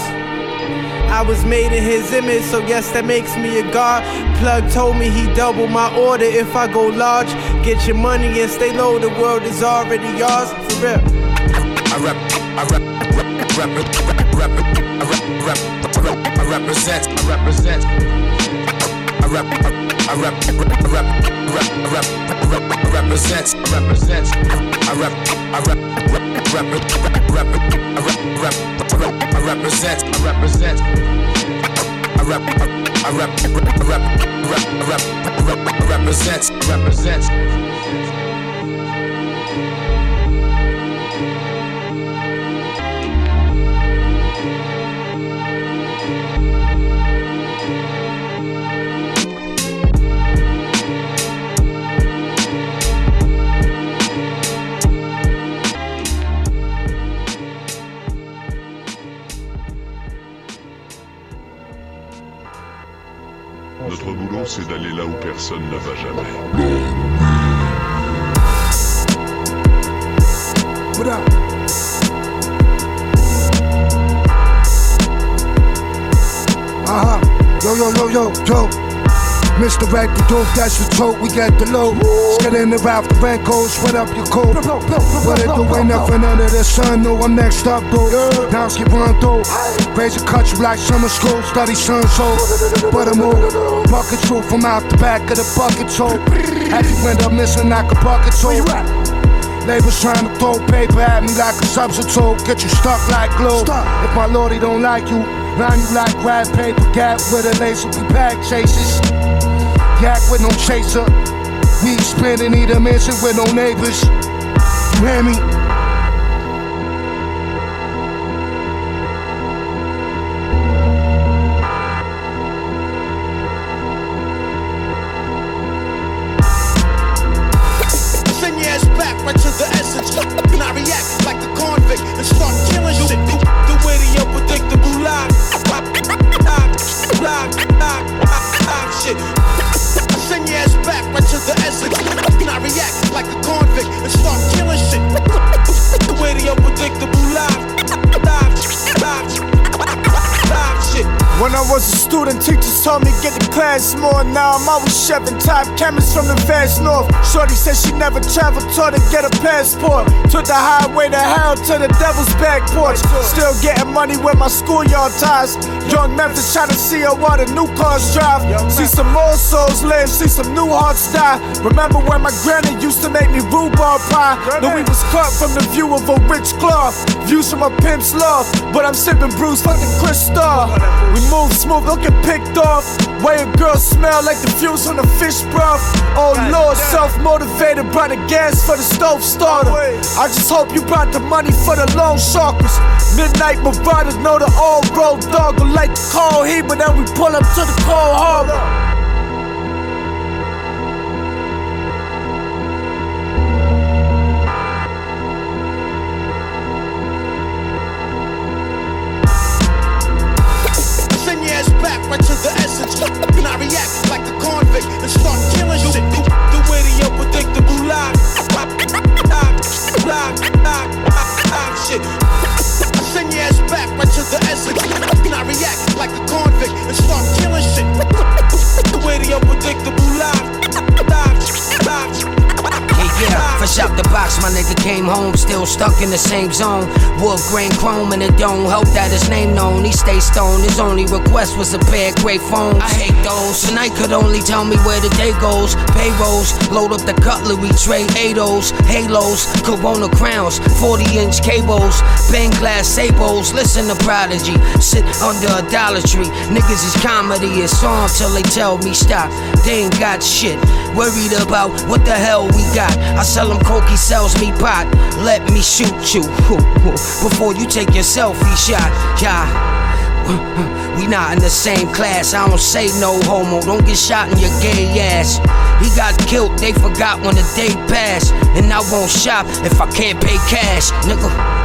I was made in his image, so yes, that makes me a god. Plug told me he double my order if I go large. Get your money and stay low, the world is already yours. For real. I rep, I rep, rep, rep, rep, rep, I rep, rep, rep, I represent, I represent. I rep, I rep, rep, rep, rep, rep, rep, I represent, I represent. I rep, I rep, rep, rep, rep, rep, I rep, rep, rep, I represent, I represent. I rep, I rep, rep, rep, rep, rep, rep, I c'est d'aller là où personne ne va jamais. What up? Uh huh. Yo, yo, yo, yo, yo. Misdirect the dope, that's the tote, we get the load. Get in the route, the rent goes, sweat up your coat. What it do, ain't nothing under the sun, no, I'm next up, though. Now skip run through. Raise a cut like summer school, study sun, so. But I move, bucket truth from out the back of the bucket. Have you end up missing like a bucket, so. Labels trying to throw paper at me like a substitute, get you stuck like glue. If my lordy don't like you, line you like grab paper, gap with a laser, we bag chases. Yak with no chaser, we spinning, need a mansion with no neighbors. You hear me? Vast north. Shorty said she never traveled, told her get a passport. Took the highway to hell to the devil's back porch. Still getting money with my schoolyard ties. Young Memphis trying to see how all the new cars drive. See some more souls live, see some new hearts die. Remember when my granny used to make me rhubarb pie? Though we was cut from the view of a rich cloth. Views from a pimp's love. But I'm sipping Bruce fucking crystal. We move smooth, get picked off. Way a girl smell like the fumes from the fish broth. Oh lord, self motivated, brought the gas for the stove starter. I just hope you brought the money for the loan sharkers. Midnight marauders know the old road dog like the cold heat, but then we pull up to the cold harbor. Send your ass back right to the essence. And I react like a convict and start killing shit. The, the way the unpredictable lie. Lock, lock, lock, lock, lock, lock, shit. Ass back right to the essence. I react like a convict and start killing shit. *laughs* The way the unpredictable lie. Lock, lock, Yeah, fresh out the box, my nigga came home, still stuck in the same zone. Wood grain chrome and it don't help that his name known. He stay stoned, his only request was a pair of great phones. I hate those, tonight could only tell me where the day goes. Payrolls, load up the cutlery tray, ADOS, halos, Corona crowns, 40 inch cables, bang glass sables. Listen to Prodigy, sit under idolatry. Niggas is comedy, it's on till they tell me stop. They ain't got shit, worried about what the hell we got. I sell him coke, he sells me pot. Let me shoot you before you take your selfie shot. Yeah. We not in the same class. I don't say no homo. Don't get shot in your gay ass. He got killed, they forgot when the day passed. And I won't shop if I can't pay cash, nigga.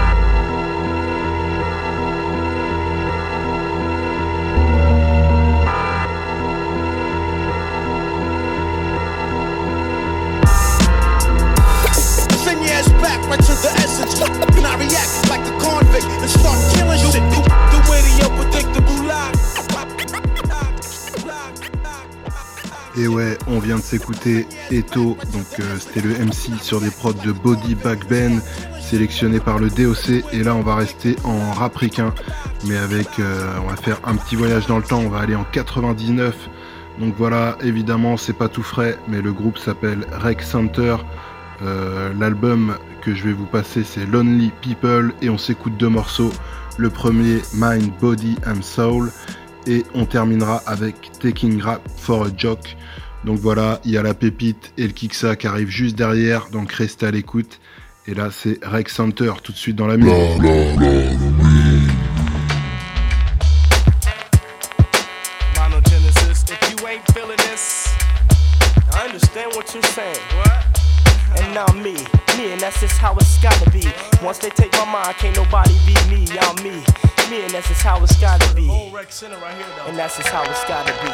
On vient de s'écouter Eto, donc euh, c'était le MC sur des prods de Body Back Ben, sélectionné par le DOC. Et là, on va rester en rapricain, mais avec, euh, on va faire un petit voyage dans le temps. On va aller en 99. Donc voilà, évidemment, c'est pas tout frais, mais le groupe s'appelle Rec Center. Euh, L'album que je vais vous passer, c'est Lonely People, et on s'écoute deux morceaux. Le premier, Mind, Body and Soul, et on terminera avec Taking Rap for a Joke. Donc voilà, il y a la pépite et le Kiksa qui arrivent juste derrière, donc restez à l'écoute. Et là, c'est Rex Hunter tout de suite dans la musique. Me, and that's just how it's gotta be. And that's just how it's gotta be.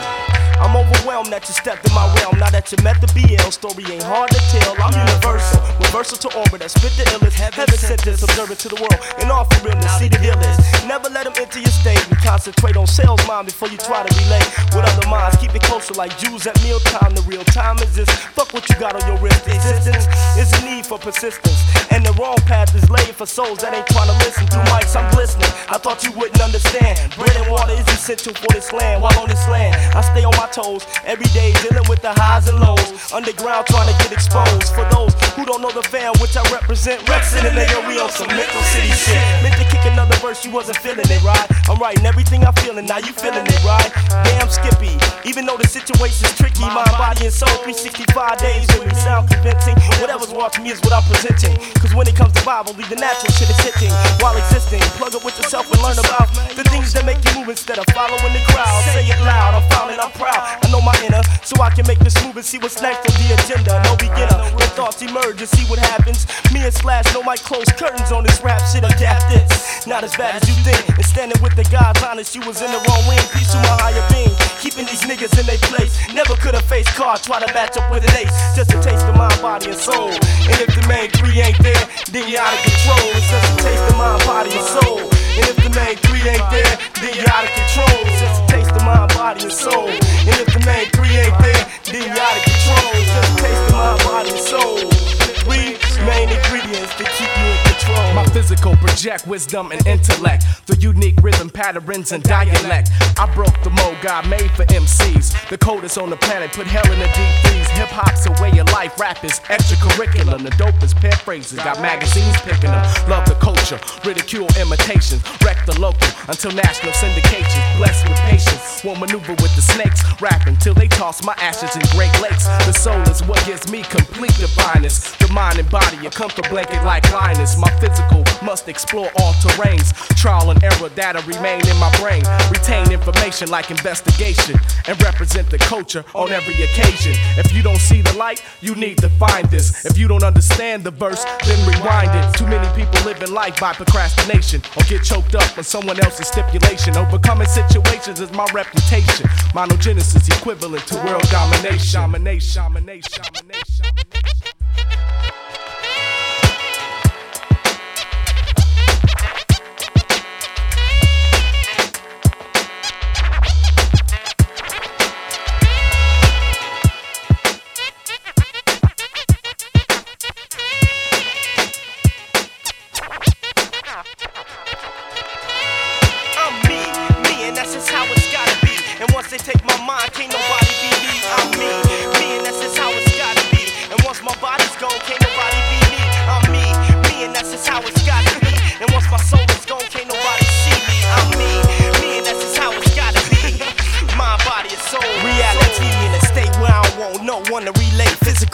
I'm overwhelmed that you stepped in my realm. Now that you met the BL, story ain't hard to tell. I'm universal, reversal to orbit. I spit the illest. Heaven sent this, observe it to the world. And all for realness, see the illest. Never let them enter your state. We concentrate on sales, mind, before you try to relate with other minds. Keep it closer like Jews at mealtime. The real time is this. Fuck what you got on your wrist. Existence is a need for persistence. And the wrong path is laid for souls that ain't trying to listen. Through mics, I'm glistening. I thought you wouldn't understand. Bread and water is essential for this land. While on this land, I stay on my toes every day, dealing with the highs and lows. Underground, trying to get exposed. For those who don't know the fam, which I represent, Rex in the nigga, we on some mental city shit. Meant to kick another verse, you wasn't feeling it, right? I'm writing everything I'm feeling, now you feeling it, right? Damn Skippy, even though the situation's tricky, mind, body, and soul, 365 days with me sound convincing. Whatever's to me is what I'm presenting. Cause when it comes to Bible, the natural shit is hitting while existing. Plug up with yourself and learn about the things that make you move instead of following the crowd. Say it loud, I'm and I'm proud. I know my inner, so I can make this move and see what's next on the agenda. No beginner, when thoughts emerge and see what happens. Me and Slash no might close curtains on this rap shit. Adapt this, not as bad as you think. And standing with the guys honest, you was in the wrong ring. Peace to my higher being, keeping these niggas in their place. Never could have faced card, try to match up with an ace. Just a taste of mind, body, and soul. And if the main three ain't there, then you're out of control. It's just a taste of mind, body, and soul. And if the main three ain't there, then you're out of control. It's just a taste of mind, body, and soul. And if the main three ain't there, then you're out of control. It's just a taste of mind, body, and soul. Three main ingredients to keep. My physical project wisdom and intellect, the unique rhythm patterns and dialect. I broke the mold God made for MCs. The coldest on the planet, put hell in a deep freeze. Hip hop's a way of life, rap is extracurricular. The dopest paraphrases, got magazines picking them. Love the culture, ridicule imitations, wreck the local until national syndications. Blessed with patience, won't maneuver with the snakes. Rap until they toss my ashes in Great Lakes. The soul is what gives me complete divineness. The mind and body, a comfort blanket like Linus. My physical must explore all terrains. Trial and error data remain in my brain. Retain information like investigation and represent the culture on every occasion. If you don't see the light, you need to find this. If you don't understand the verse, then rewind it. Too many people living life by procrastination or get choked up on someone else's stipulation. Overcoming situations is my reputation. Monogenesis equivalent to world domination. Domination, domination, domination.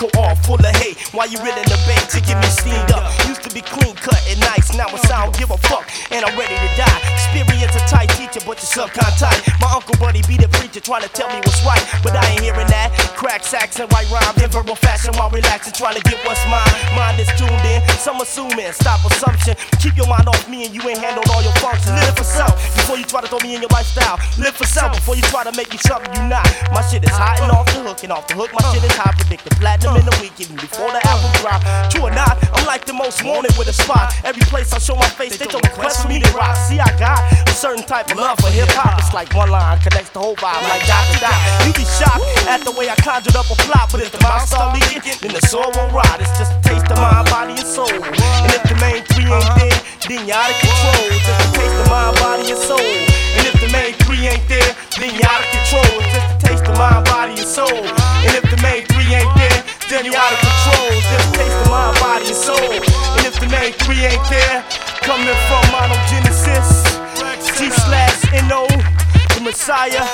Physical all full of hate. Why you in the bank to get me steamed up. Used to be clean cut and nice, now it's I don't give a fuck. And I'm ready to die. Experience a tight teacher, but you're subcon tight. My uncle buddy be the preacher trying to tell me what's right. But I ain't hearing that. Crack sacks and white rhymes in verbal fashion while relaxing, trying to get what's mine. Mind is tuned in, some assuming, stop assumption. Keep your mind off me and you ain't handled all your functions. Live for self before you try to throw me in your lifestyle. Live for self before you try to make me something you not. My shit is hot and off the hook, and off the hook, my shit is high. Predict the platinum in a week, even before the album drop. True or not, I'm like the most wanted with a spot. Every place I show my face, they don't request for me to rock. See, I got a certain type of love for hip hop. It's like one line connects the whole vibe, like dot to dot. You be shocked at the way I conjured up a plot, but if the mouth start leaking, then the soul won't rot. It's just a taste of mind, uh-huh. body, and soul. And if the main three ain't there, then you're out of control. Just a taste of mind, body, and soul. And if the main three ain't there, then you're out of control. It's just a taste of mind, body, and soul. And if the main three ain't there, then you're out of control. A taste of mind, body, and soul. And if the main three ain't there, coming from monogenesis, G slash N-O, the Messiah.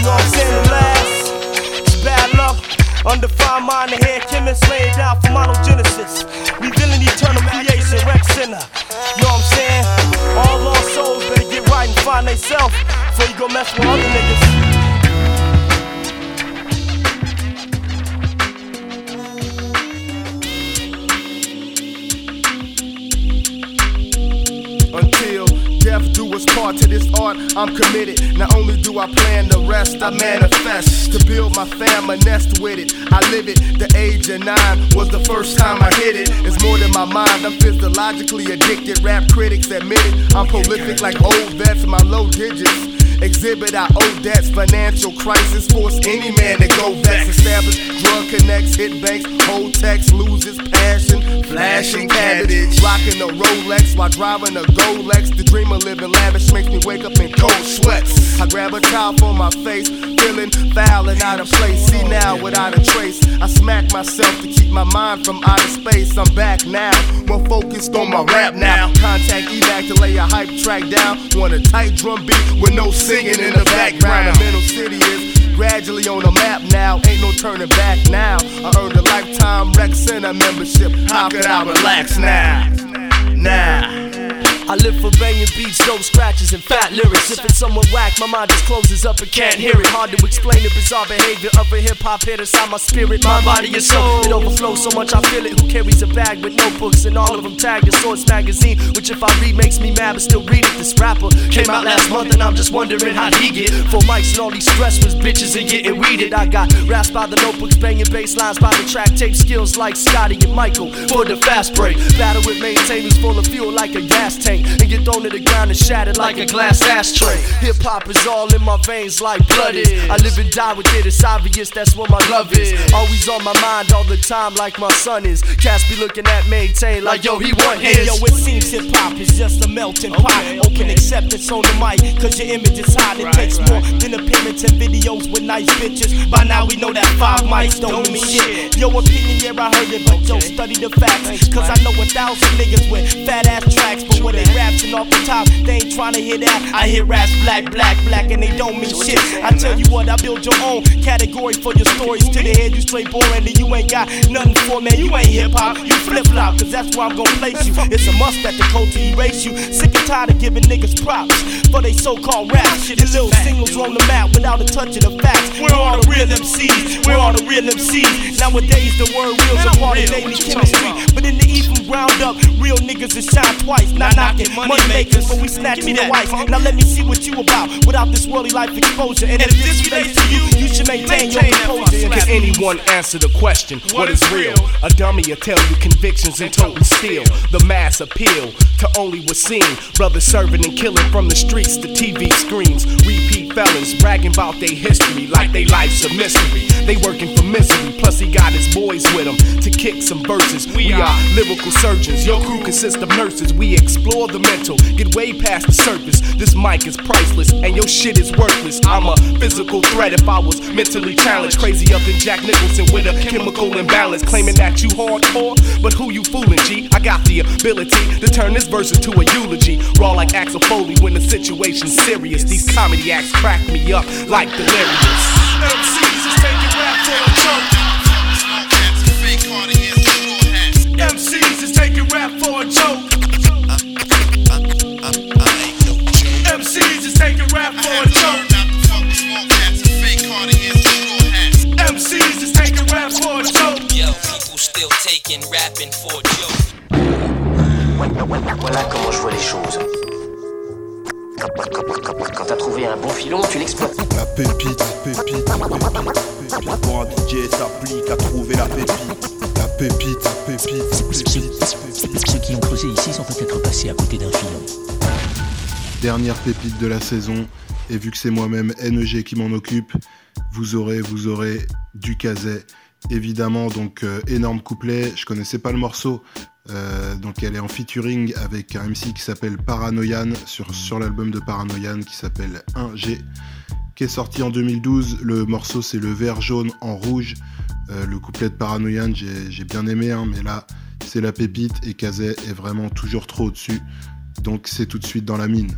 You know what I'm saying? Last. Bad luck. Undefined mind, the head chemist laying down for monogenesis. Revealing eternal creation, Rec Center. You know what I'm saying? All lost souls better get right and find they self before you go mess with other niggas. Until death do us part to this art, I'm committed. Not only do I plan the rest, I manifest to build my fam a nest with it. I live it. The age of nine was the first time I hit it. It's more than my mind. I'm physiologically addicted. Rap critics admit it. I'm prolific like old vets. My low digits. Exhibit our old debts, financial crisis, force any man to go vex. Establish drug connects, hit banks, hold text, loses passion, flashing cabbage. Rocking a Rolex while driving a Golex. The dream of living lavish makes me wake up in cold sweats. I grab a towel for my face, feeling foul and out of place. See now without a trace. I smack myself to keep my mind from outer space. I'm back now, more focused on my rap now. Contact evac to lay a hype track down. Want a tight drum beat with no singing in the background. The mental city is gradually on the map now. Ain't no turning back now. I earned a lifetime Rec Center membership. How could I relax now? Now. I live for banging beats, dope scratches, and fat lyrics. If it's somewhat whack, my mind just closes up and can't hear it. Hard to explain the bizarre behavior of a hip hop hit inside my spirit, my body, and soul. It overflows so much I feel it. Who carries a bag with notebooks and all of them tagged in Source magazine? Which if I read makes me mad, but still read it. This rapper came out last month, and I'm just wondering how'd he get four mics and all these stress was bitches and getting weeded. I got raps by the notebooks, banging bass lines by the track, tape skills like Scotty and Michael for the fast break. Battle with maintainers full of fuel like a gas tank and get thrown to the ground and shattered like a glass ashtray. Hip hop is all in my veins like blood is. I live and die with it, it's obvious that's what my love is. Always on my mind all the time like my son is. Cats be looking at maintain like yo, he want his. Hey, Yo, it seems hip hop is just a melting pot. Open acceptance on the mic, cause your image is hot. It takes more than appearance and videos with nice bitches. By now we know that five mics don't mean shit. Your opinion, yeah, I heard it, but yo, study the facts. Cause I know a thousand niggas with fat ass tracks, but when they rapping off the top, they ain't trying to hear that. I hear raps black, black, black, and they don't mean shit. I tell you what, I build your own category for your stories. To the head, you straight boring, and you ain't got nothing for man. You ain't hip hop, you flip flop, cause that's where I'm gonna place you. It's a must that the culture erase you. Sick and tired of giving niggas props for they so called rap. Your little singles on the map without a touch of the facts. We're all the real MCs, we're all the real MCs. Nowadays, the word real's a part of daily chemistry. But in the E from ground up, real niggas is shine twice. Not knocking money makers, but we snatching the white. Now let me see what you about without this worldly life exposure. And if this relates to you, you should maintain your composure. Can anyone answer the question? What is real? A dummy will tell you convictions and total steel. The mass appeal to only what's seen. Brothers serving and killing from the streets to TV screens. Repeat felons bragging about their history like they life's a mystery. They working for misery, plus he got his boys with him to kick some verses. We are lyrical surgeons. Your crew consists of nurses. We explore the mental, get way past the surface. This mic is priceless, and your shit is worthless. I'm a physical threat if I was mentally challenged. Crazy up than Jack Nicholson with a chemical imbalance. Claiming that you hardcore, but who you fooling, G? I got the ability to turn this verse into a eulogy. Raw like Axel Foley when the situation's serious. These comedy acts crack me up like delirious. MCs is taking rap for a joke. MCs is taking rap for a joke. MCs is taking rap for a joke. MCs is taking rap for a joke. Yo, people still taking rapping for a joke. Voilà comment je vois les choses. Quand t'as trouvé un bon filon, tu l'exploites. La pépite, pépite, pépite. Pour un DJ s'applique à trouver la pépite. La pépite, pépite, pépite. Ceux qui ont creusé ici sont peut-être passés à côté d'un filon. Dernière pépite de la saison, et vu que c'est moi-même NEG qui m'en occupe, vous aurez, vous aurez du caset. Évidemment, donc euh, énorme couplet. Je connaissais pas le morceau, euh, donc elle est en featuring avec un MC qui s'appelle Paranoian sur, l'album de Paranoian qui s'appelle 1G, qui est sorti en 2012. Le morceau c'est le vert jaune en rouge. Euh, le couplet de Paranoian j'ai j'ai bien aimé, hein, mais là c'est la pépite et Kazé est vraiment toujours trop au-dessus. Donc c'est tout de suite dans la mine.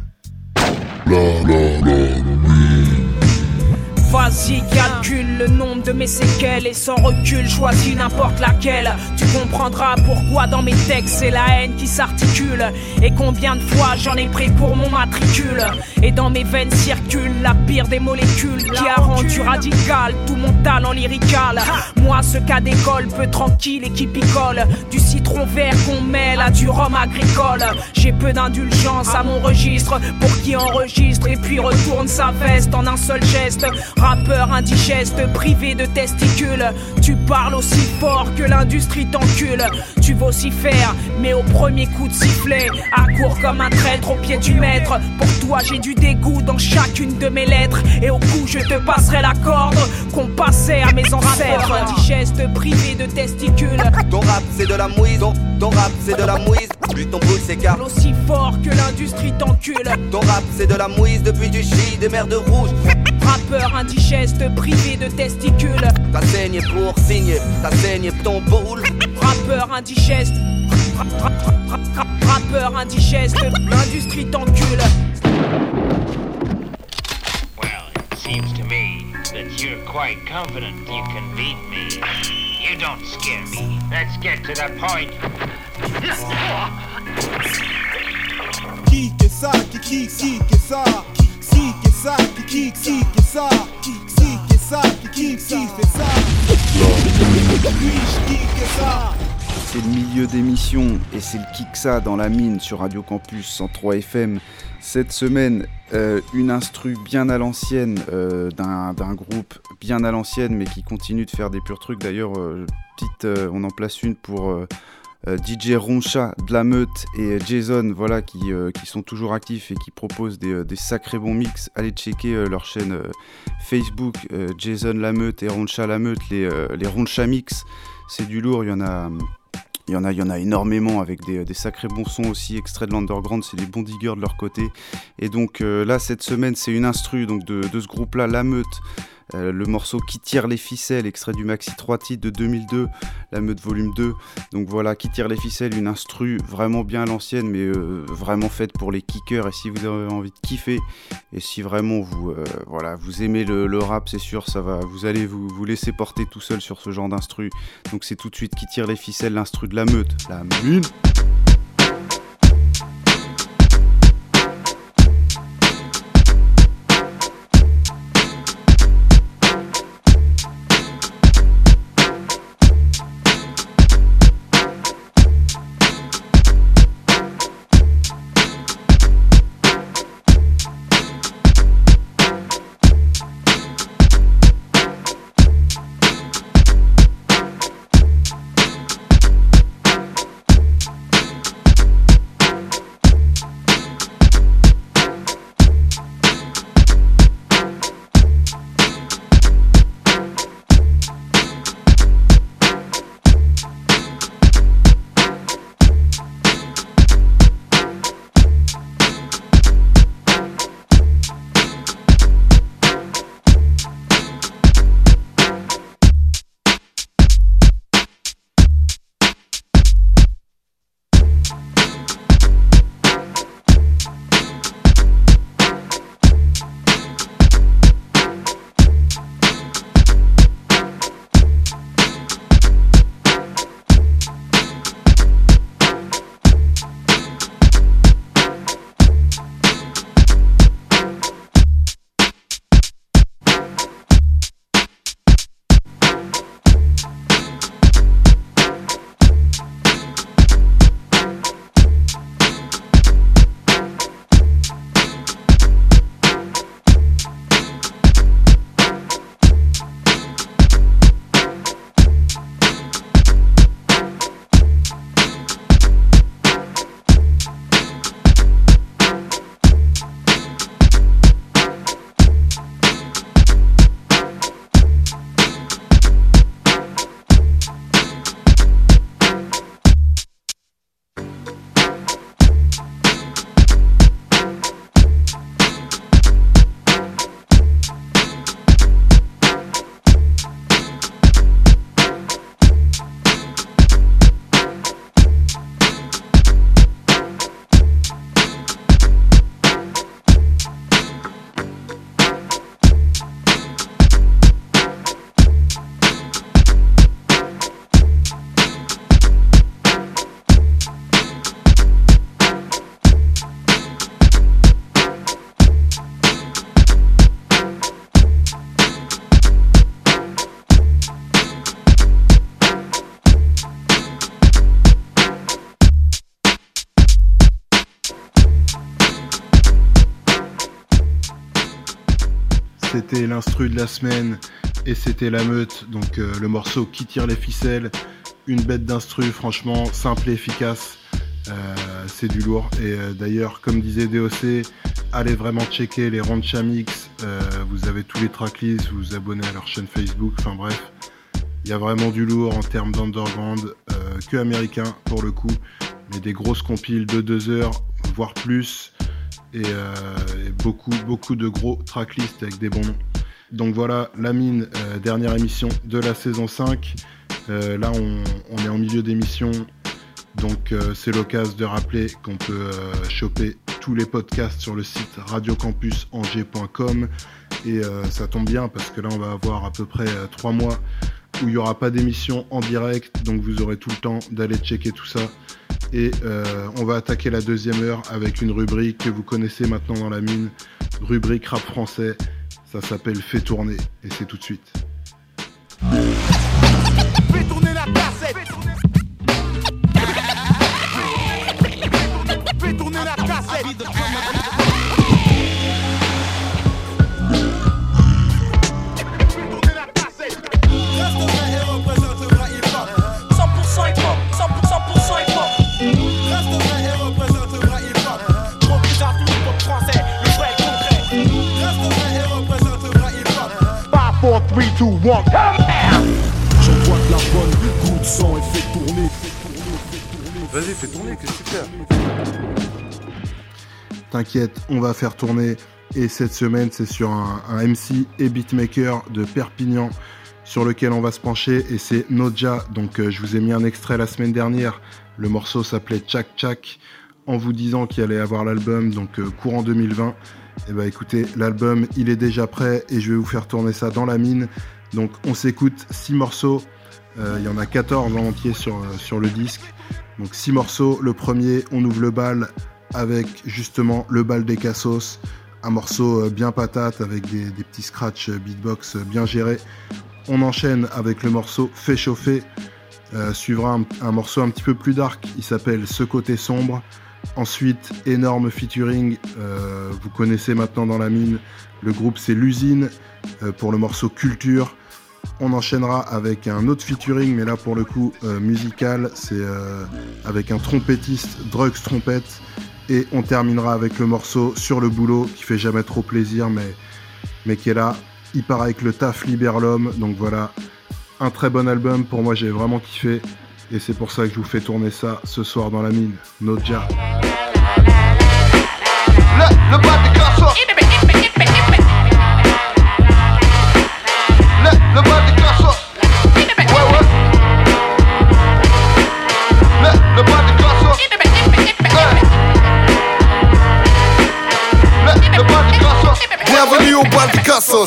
Vas-y, calcule le nombre de mes séquelles et sans recul, choisis n'importe laquelle. Tu comprendras pourquoi dans mes textes c'est la haine qui s'articule. Et combien de fois j'en ai pris pour mon matricule. Et dans mes veines circule la pire des molécules qui a rendu radical tout mon talent lyrical. Moi, ce cas d'école peu tranquille et qui picole. Du citron vert qu'on mêle à du rhum agricole. J'ai peu d'indulgence à mon registre pour qui enregistre et puis retourne sa veste en un seul geste. Rappeur indigeste, privé de testicules. Tu parles aussi fort que l'industrie t'encule. Tu veux aussi faire, mais au premier coup de sifflet, à court comme un traître au pied du maître. Pour toi, j'ai du dégoût dans chacune de mes lettres. Et au coup, je te passerai la corde qu'on passait à mes ancêtres. Indigeste, privé de testicules. Ton rap c'est de la mouise, ton, rap c'est de la mouise. Plus ton bruit s'écarte. Aussi fort que l'industrie t'encule. Ton rap c'est de la mouise depuis du chi des mers de rouge. Rappeur indigeste, privé de testicules. T'as saigné pour signer, t'as saigné ton boule. Rappeur indigeste. Rappeur indigeste, l'industrie t'encule. Well, it seems to me that you're quite confident you can beat me. You don't scare me. Let's get to the point. Qui que ça, qui qui qui que ça, qui que C'est le milieu d'émission et c'est le Kiksa dans la mine sur Radio Campus 103 FM. Cette semaine, euh, une instru bien à l'ancienne euh, d'un groupe bien à l'ancienne mais qui continue de faire des purs trucs. D'ailleurs, euh, petite, on en place une pour DJ Roncha de la Meute et Jason, voilà, qui, euh, qui sont toujours actifs et qui proposent des, euh, des sacrés bons mix. Allez checker euh, leur chaîne euh, Facebook, euh, Jason Lameute et Roncha Lameute, les, euh, les Roncha Mix. C'est du lourd, il y en a. il en énormément avec des, des sacrés bons sons aussi, extraits de l'underground, c'est des bons diggers de leur côté. Et donc euh, là, cette semaine, c'est une instru donc de, de ce groupe-là, La Meute. Euh, le morceau Qui tire les ficelles, extrait du maxi 3 titres de 2002, La Meute volume 2. Donc voilà, Qui tire les ficelles, une instru vraiment bien à l'ancienne, mais euh, vraiment faite pour les kickers. Et si vous avez envie de kiffer, et si vraiment vous, euh, voilà, vous aimez le, rap, c'est sûr, ça va, vous allez vous, vous laisser porter tout seul sur ce genre d'instru. Donc c'est tout de suite Qui tire les ficelles, l'instru de La Meute. La mine semaine et c'était la meute, donc euh, le morceau qui tire les ficelles. Une bête d'instru, franchement, simple et efficace. Euh, c'est du lourd. Et euh, d'ailleurs, comme disait DOC, allez vraiment checker les Roncha Mix. Vous avez tous les tracklists, vous vous abonnez à leur chaîne Facebook. Enfin bref, il y a vraiment du lourd en termes d'underground, que américain pour le coup. Mais des grosses compiles de 2 heures, voire plus. Et, et beaucoup, beaucoup de gros tracklists avec des bons noms. Donc voilà, la mine, euh, dernière émission de la saison 5. Euh, là, on, est en milieu d'émission. Donc euh, c'est l'occasion de rappeler qu'on peut choper tous les podcasts sur le site radiocampusangers.com et ça tombe bien parce que là on va avoir à peu près euh, trois mois où il n'y aura pas d'émission en direct donc vous aurez tout le temps d'aller checker tout ça et on va attaquer la deuxième heure avec une rubrique que vous connaissez maintenant dans la mine, rubrique rap français, ça s'appelle Fait tourner et c'est tout de suite. 4, 3, 2, 1, J'envoie de la bonne, coup de sang et fais tourner. Vas-y, fais tourner, qu'est-ce que tu fais T'inquiète, on va faire tourner. Et cette semaine, c'est sur un, un MC et beatmaker de Perpignan sur lequel on va se pencher. Et c'est Noja. Donc, euh, je vous ai mis un extrait la semaine dernière. Le morceau s'appelait Chak Chak. En vous disant qu'il allait avoir l'album, donc euh, courant 2020. Et bah écoutez, l'album, il est déjà prêt et je vais vous faire tourner ça dans la mine. Donc, on s'écoute 6 morceaux. Euh, Il y en a 14 en entier sur, euh, sur le disque. Donc 6 morceaux. Le premier, on ouvre le bal avec justement le bal des Cassos. Un morceau euh, bien patate avec des, petits scratchs beatbox bien gérés. On enchaîne avec le morceau Fait chauffer. Suivra un, morceau un petit peu plus dark. Il s'appelle Ce côté sombre. Ensuite, énorme featuring. vous connaissez maintenant dans la mine. Le groupe c'est l'usine pour le morceau Culture. On enchaînera avec un autre featuring, mais là pour le coup euh, musical, c'est euh, avec un trompettiste, Drugs Trompette. Et on terminera avec le morceau Sur le boulot, qui fait jamais trop plaisir, mais, mais qui est là. Il part avec le taf libère l'homme, donc voilà. Un très bon album, pour moi j'ai vraiment kiffé. Et c'est pour ça que je vous fais tourner ça ce soir dans la mine. Noja.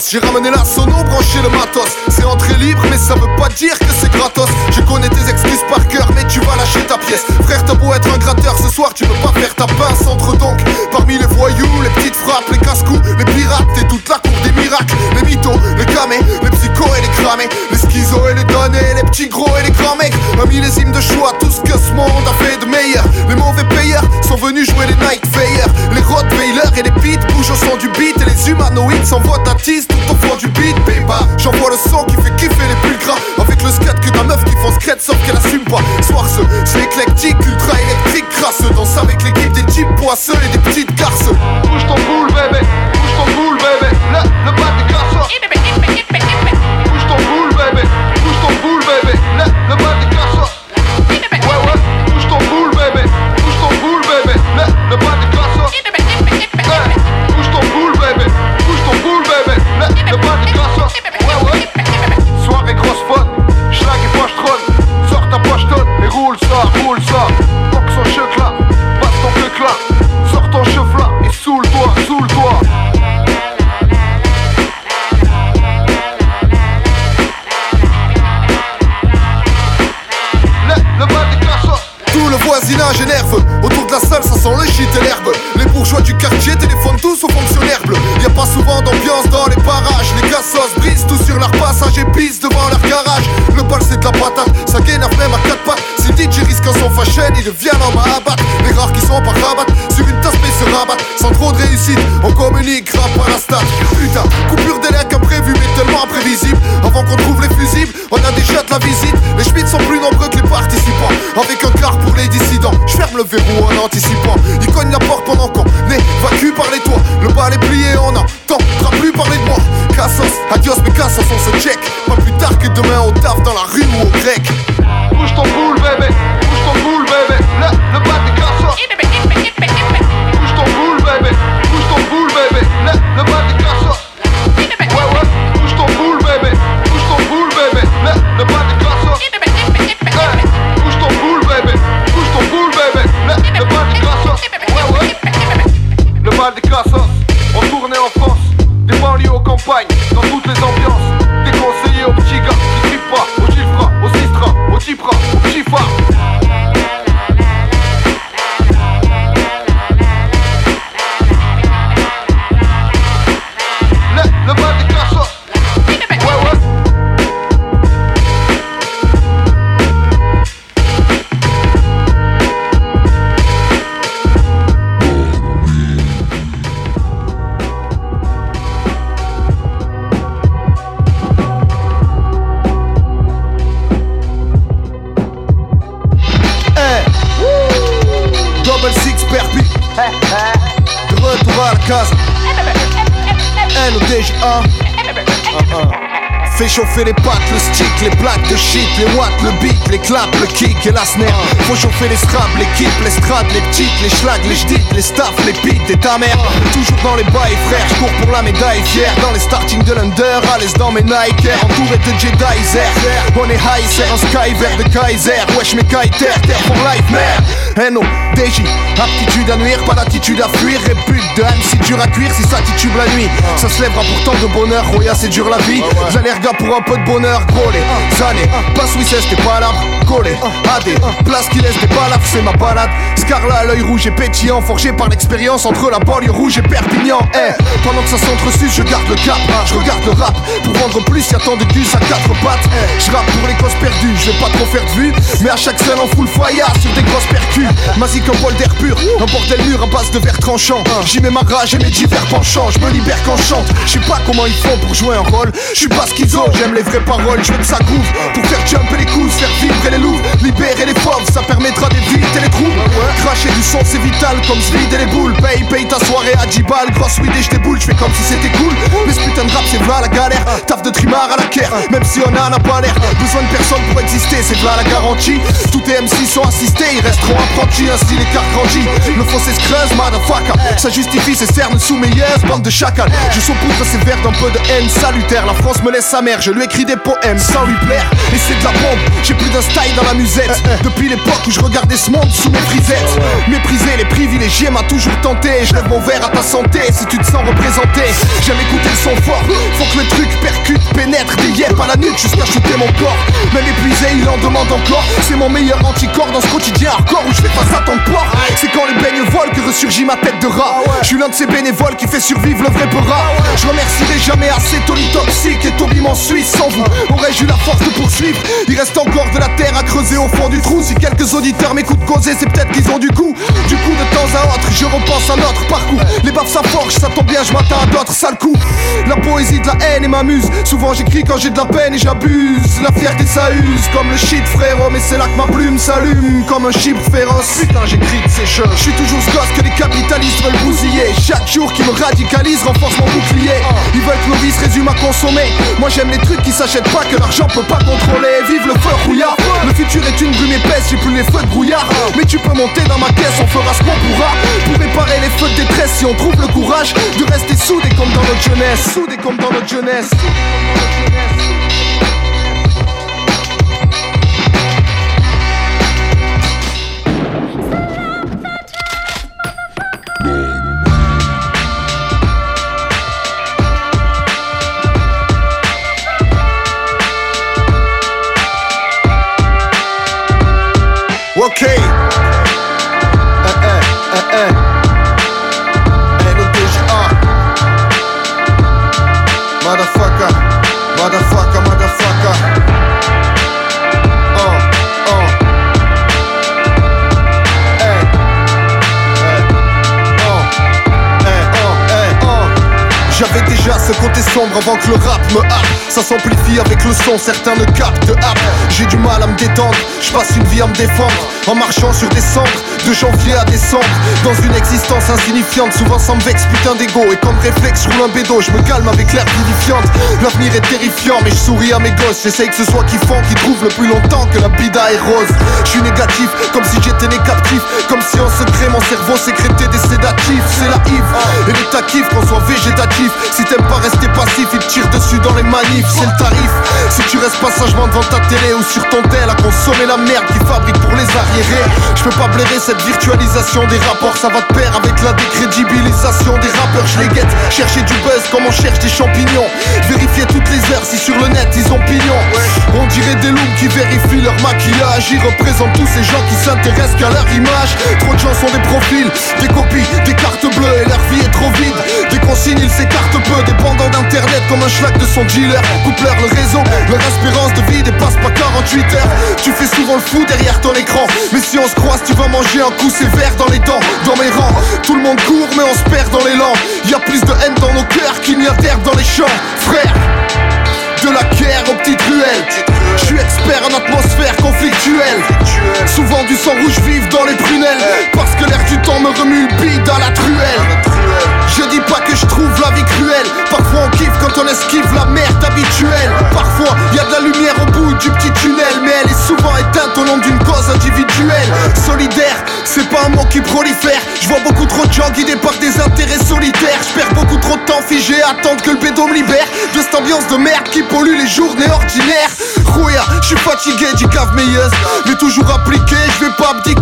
J'ai ramené la sono, branché le matos. C'est entrée libre mais ça veut pas dire que c'est gratos. Je connais tes excuses par cœur mais tu vas lâcher ta pièce. Frère t'as beau être un gratteur ce soir tu peux pas faire ta pince Entre donc. Parmi les voyous, les petites frappes, les casse-coups, les pirates Et toute la cour des miracles, les mythos, les camés, les psychos et les cramés. Les schizos et les damnés, les petits gros et les grands mecs. Un millésime de choix, tout ce que ce monde a fait de meilleur. Les mauvais payeurs sont venus jouer les night veilleurs Les rottweilers et les pits bougent au son du beat Et les humanoïdes s'envoient ta tease tout au fond du beat Beba, j'envoie le son qui fait kiffer les plus gras Avec le scat que ta meuf qui font scred sauf qu'elle assume pas Soir ce, c'est éclectique, ultra électrique Crasseux, danse avec l'équipe des types poisseux et des petites garces Bouge ton boule, bébé. Bouge ton boule, bébé. Le, le bas des cassos. Claps, le kick et la snare. Faut chauffer les straps, kicks, les strats, les petites, les schlags, les jdits, les staffs, les pits et ta mère. Toujours dans les bails, frère, je cours pour la médaille fière. Dans les starting de l'under, à l'aise dans mes Nike entouré de Jedi Zer. On est high, c'est un sky vert de Kaiser. Wesh, mes Kaiser, terre pour life, mère. NO, DJ, aptitude à nuire, pas l'attitude à fuir. Répute de MC dur à cuire si ça titube la nuit. Ça se lèvera pourtant de bonheur, Roya, c'est dur la vie. J'ai l'air gars pour un peu de bonheur, gros les années. Passe Wissès, t'es pas là, collé. AD, place qui laisse des balafres, c'est ma balade. Scarla, l'œil rouge et pétillant, forgé par l'expérience entre la banlieue rouge et Perpignan. Eh, pendant que ça s'entresuce, je garde le cap, je regarde le rap. Pour vendre plus, y'a tant de gus à quatre pattes. Je rappe pour les causes perdues, je vais pas trop faire de vue. Mais à chaque scène en full foyer sur des grosses percus. Magique un bol d'air pur, un bordel mur à base de verre tranchant. J'y mets ma rage et mes divers penchants, je me libère quand chante. Je sais pas comment ils font pour jouer un rôle. Je suis pas schizo, j'aime les vraies paroles, je veux que ça groove. Pour faire jumper les coups, faire vibrer les loups, libérer les fauves, ça permettra d'éviter les trous. Cracher du son, c'est vital comme se vider les boules. Paye, paye ta soirée à 10 balles, grosse et je déboule, je fais comme si c'était cool. Mais ce putain de rap, c'est v'là la galère. Taf de trimard à la caire, même si on a n'a pas l'air. Besoin de personne pour exister, c'est v'là la garantie. Tous tes MC sont assistés, ils resteront apprentis, ainsi les cartes grandis. Le fossé se creuse, motherfucker. Ça justifie ses cernes sous mes yes, bande de chacal. Je saupoudre ces vers d'un peu de haine salutaire. La France me laisse sa mère, je lui écris des poèmes sans lui plaire. Et c'est de la bombe, j'ai plus d'un style dans la musette. Depuis l'époque où je regardais ce monde sous mes frisettes. Mépriser les privilégiés m'a toujours tenté. Je lève mon verre à ta santé si tu te sens représenté. J'aime écouter le son fort, faut que le truc percute, pénètre des yeux à la nuque jusqu'à shooter mon corps. Même épuisé, il en demande encore. C'est mon meilleur anticorps dans ce quotidien hardcore où je fais face à ton poids. C'est quand les beignes volent que ressurgit ma tête de rat. Je suis l'un de ces bénévoles qui fait survivre le vrai rat. Je remercierai jamais assez Tony Toxic et Toby en Suisse. Sans vous, aurais-je eu la force de poursuivre? Il reste encore de la terre à creuser au fond du trou. Si quelques auditeurs m'écoutent causer, c'est peut-être qu'ils ont du coup. Du coup, de temps à autre, je repense à notre parcours. Les baffes, ça forge, ça tombe bien, je m'attends à d'autres sales coups. La poésie de la haine et m'amuse. Souvent, j'écris quand j'ai de la peine et j'abuse. La fierté, ça use comme le shit, frérot. Mais c'est là que ma plume s'allume comme un chibre féroce. Putain, j'écris de ces choses. Je suis toujours ce gosse que les capitalistes veulent bousiller. Chaque jour qui me radicalise renforce mon bouclier. Ils veulent que nos vies se résument à consommer. Moi, j'aime les trucs qui s'achètent pas, que l'argent peut pas contrôler. Vive le feu rouillard. Le futur est une brume épaisse, j'ai plus les feux de brouillard. Mais tu peux monter dans ma caisse, on fera ce qu'on pourra. Pour réparer les feux de détresse, si on trouve le courage de rester soudés comme dans notre jeunesse. Soudés comme dans notre jeunesse. Avant que le rap me happe. Ça s'amplifie avec le son, certains ne captent. Happe me détendre. Je passe une vie à me défendre. En marchant sur des cendres de janvier à décembre. Dans une existence insignifiante, souvent ça me vexe putain d'ego. Et comme réflexe, je roule un bédo, je me calme avec l'air vivifiante. L'avenir est terrifiant, mais je souris à mes gosses. J'essaye que ce soit kiffant, qui trouve le plus longtemps que la bida est rose. Je suis négatif, comme si j'étais né captif. Comme si en secret mon cerveau sécrétait des sédatifs. C'est la hive, et l'état kiffe qu'on soit végétatif. Si t'aimes pas rester passif, il te tire dessus dans les manifs. C'est le tarif. Si tu restes passagement devant ta télé ou sur ton tel à consommer la merde qui fabrique pour les arriérés. Je peux pas blairer cette virtualisation des rapports, ça va de pair avec la décrédibilisation des rappeurs. Je les guette, chercher du buzz comme on cherche des champignons. Vérifier toutes les heures si sur le net ils ont pignon. On dirait des loups qui vérifient leur maquillage. Ils représentent tous ces gens qui s'intéressent qu'à leur image. Trop de gens sont des profils, des copies, des cartes bleues et leur vie est trop vide. Des consignes, ils s'écartent peu, dépendant d'internet comme un schlag de son dealer. Coupe-leur le réseau, leur espérance de vie dépasse pas 48 heures. Tu fais souvent le fou derrière ton écran. Mais si on se croise, tu vas manger un coup sévère dans les dents. Dans mes rangs, tout le monde court, mais on se perd dans l'élan. Y a plus de haine dans nos cœurs qu'il n'y a d'herbe dans les champs, frère. De la guerre aux petites ruelles. Je suis expert en atmosphère conflictuelle. Souvent du sang rouge vive dans les prunelles. Parce que l'air du temps me remue le bide à la truelle. Je dis pas que je trouve la vie cruelle. Parfois on kiffe quand on esquive la merde habituelle. Parfois y a de la lumière au bout du petit tunnel, mais elle est souvent éteinte au nom d'une cause individuelle. Solidaire, c'est pas un mot qui prolifère. Je vois beaucoup trop de gens guidés par des intérêts solitaires. Je perds beaucoup trop de temps figé à attendre que le bédo me libère de cette ambiance de merde qui pollue les journées ordinaires. Rouya, je suis fatigué du cave meilleuse, mais toujours appliqué. Je vais pas abdiquer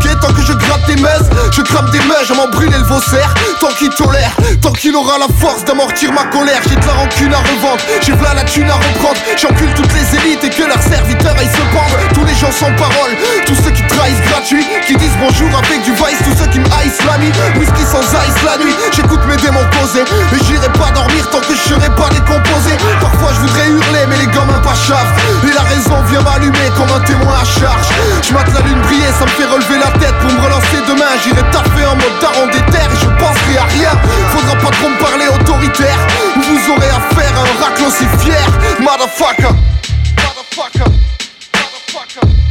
Je crame des meuges à m'en brûler le vaussaire. Tant qu'il tolère, tant qu'il aura la force d'amortir ma colère. J'ai de la rancune à revendre, j'ai v'là la thune à reprendre. J'encule toutes les élites et que leurs serviteurs aillent se pendre. Tous les gens sans parole, tous ceux qui trahissent gratuit, qui disent bonjour avec du vice, tous ceux qui me haïssent la nuit. Whisky sans ice la nuit, j'écoute mes démons causer. Et j'irai pas dormir tant que je serai pas décomposé. Parfois je voudrais hurler, mais les gamins pas chavent. Et la raison vient m'allumer comme un témoin à charge. Je la lune briller, ça me fait relever la tête pour me relancer demain. J'irai taffer en mode daron des terres et je penserai à rien. Faudra pas trop me parler autoritaire, ou vous aurez affaire à un racle aussi fier. Motherfucker. Motherfucker. Motherfucker.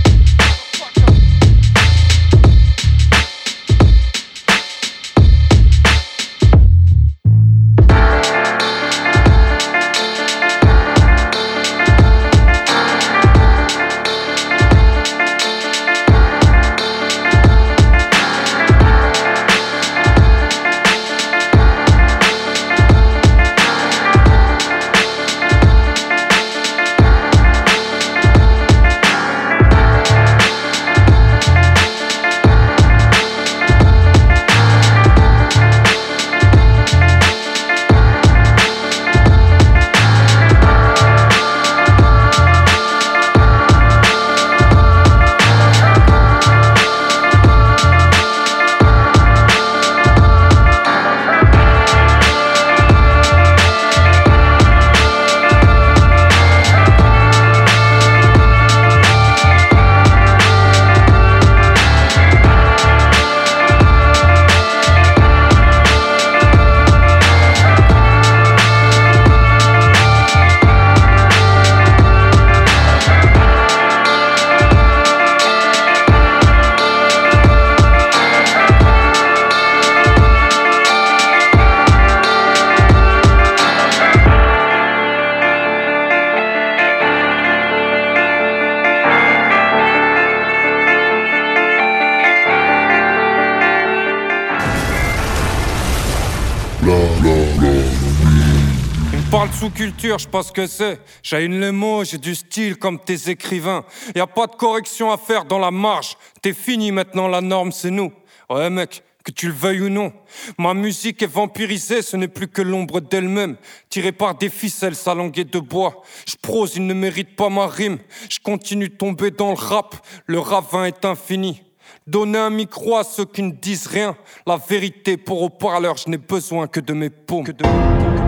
Sous-culture, je pense que c'est. J'ai une les mots, j'ai du style comme tes écrivains. Y a pas de correction à faire dans la marge. T'es fini maintenant, la norme c'est nous. Ouais mec, que tu le veuilles ou non. Ma musique est vampirisée, ce n'est plus que l'ombre d'elle-même, tirée par des ficelles salonguées de bois. Je prose, il ne mérite pas ma rime. Je continue de tomber dans le rap, le ravin est infini. Donner un micro à ceux qui ne disent rien. La vérité pour haut-parleurs, je n'ai besoin que de mes paumes. Que de...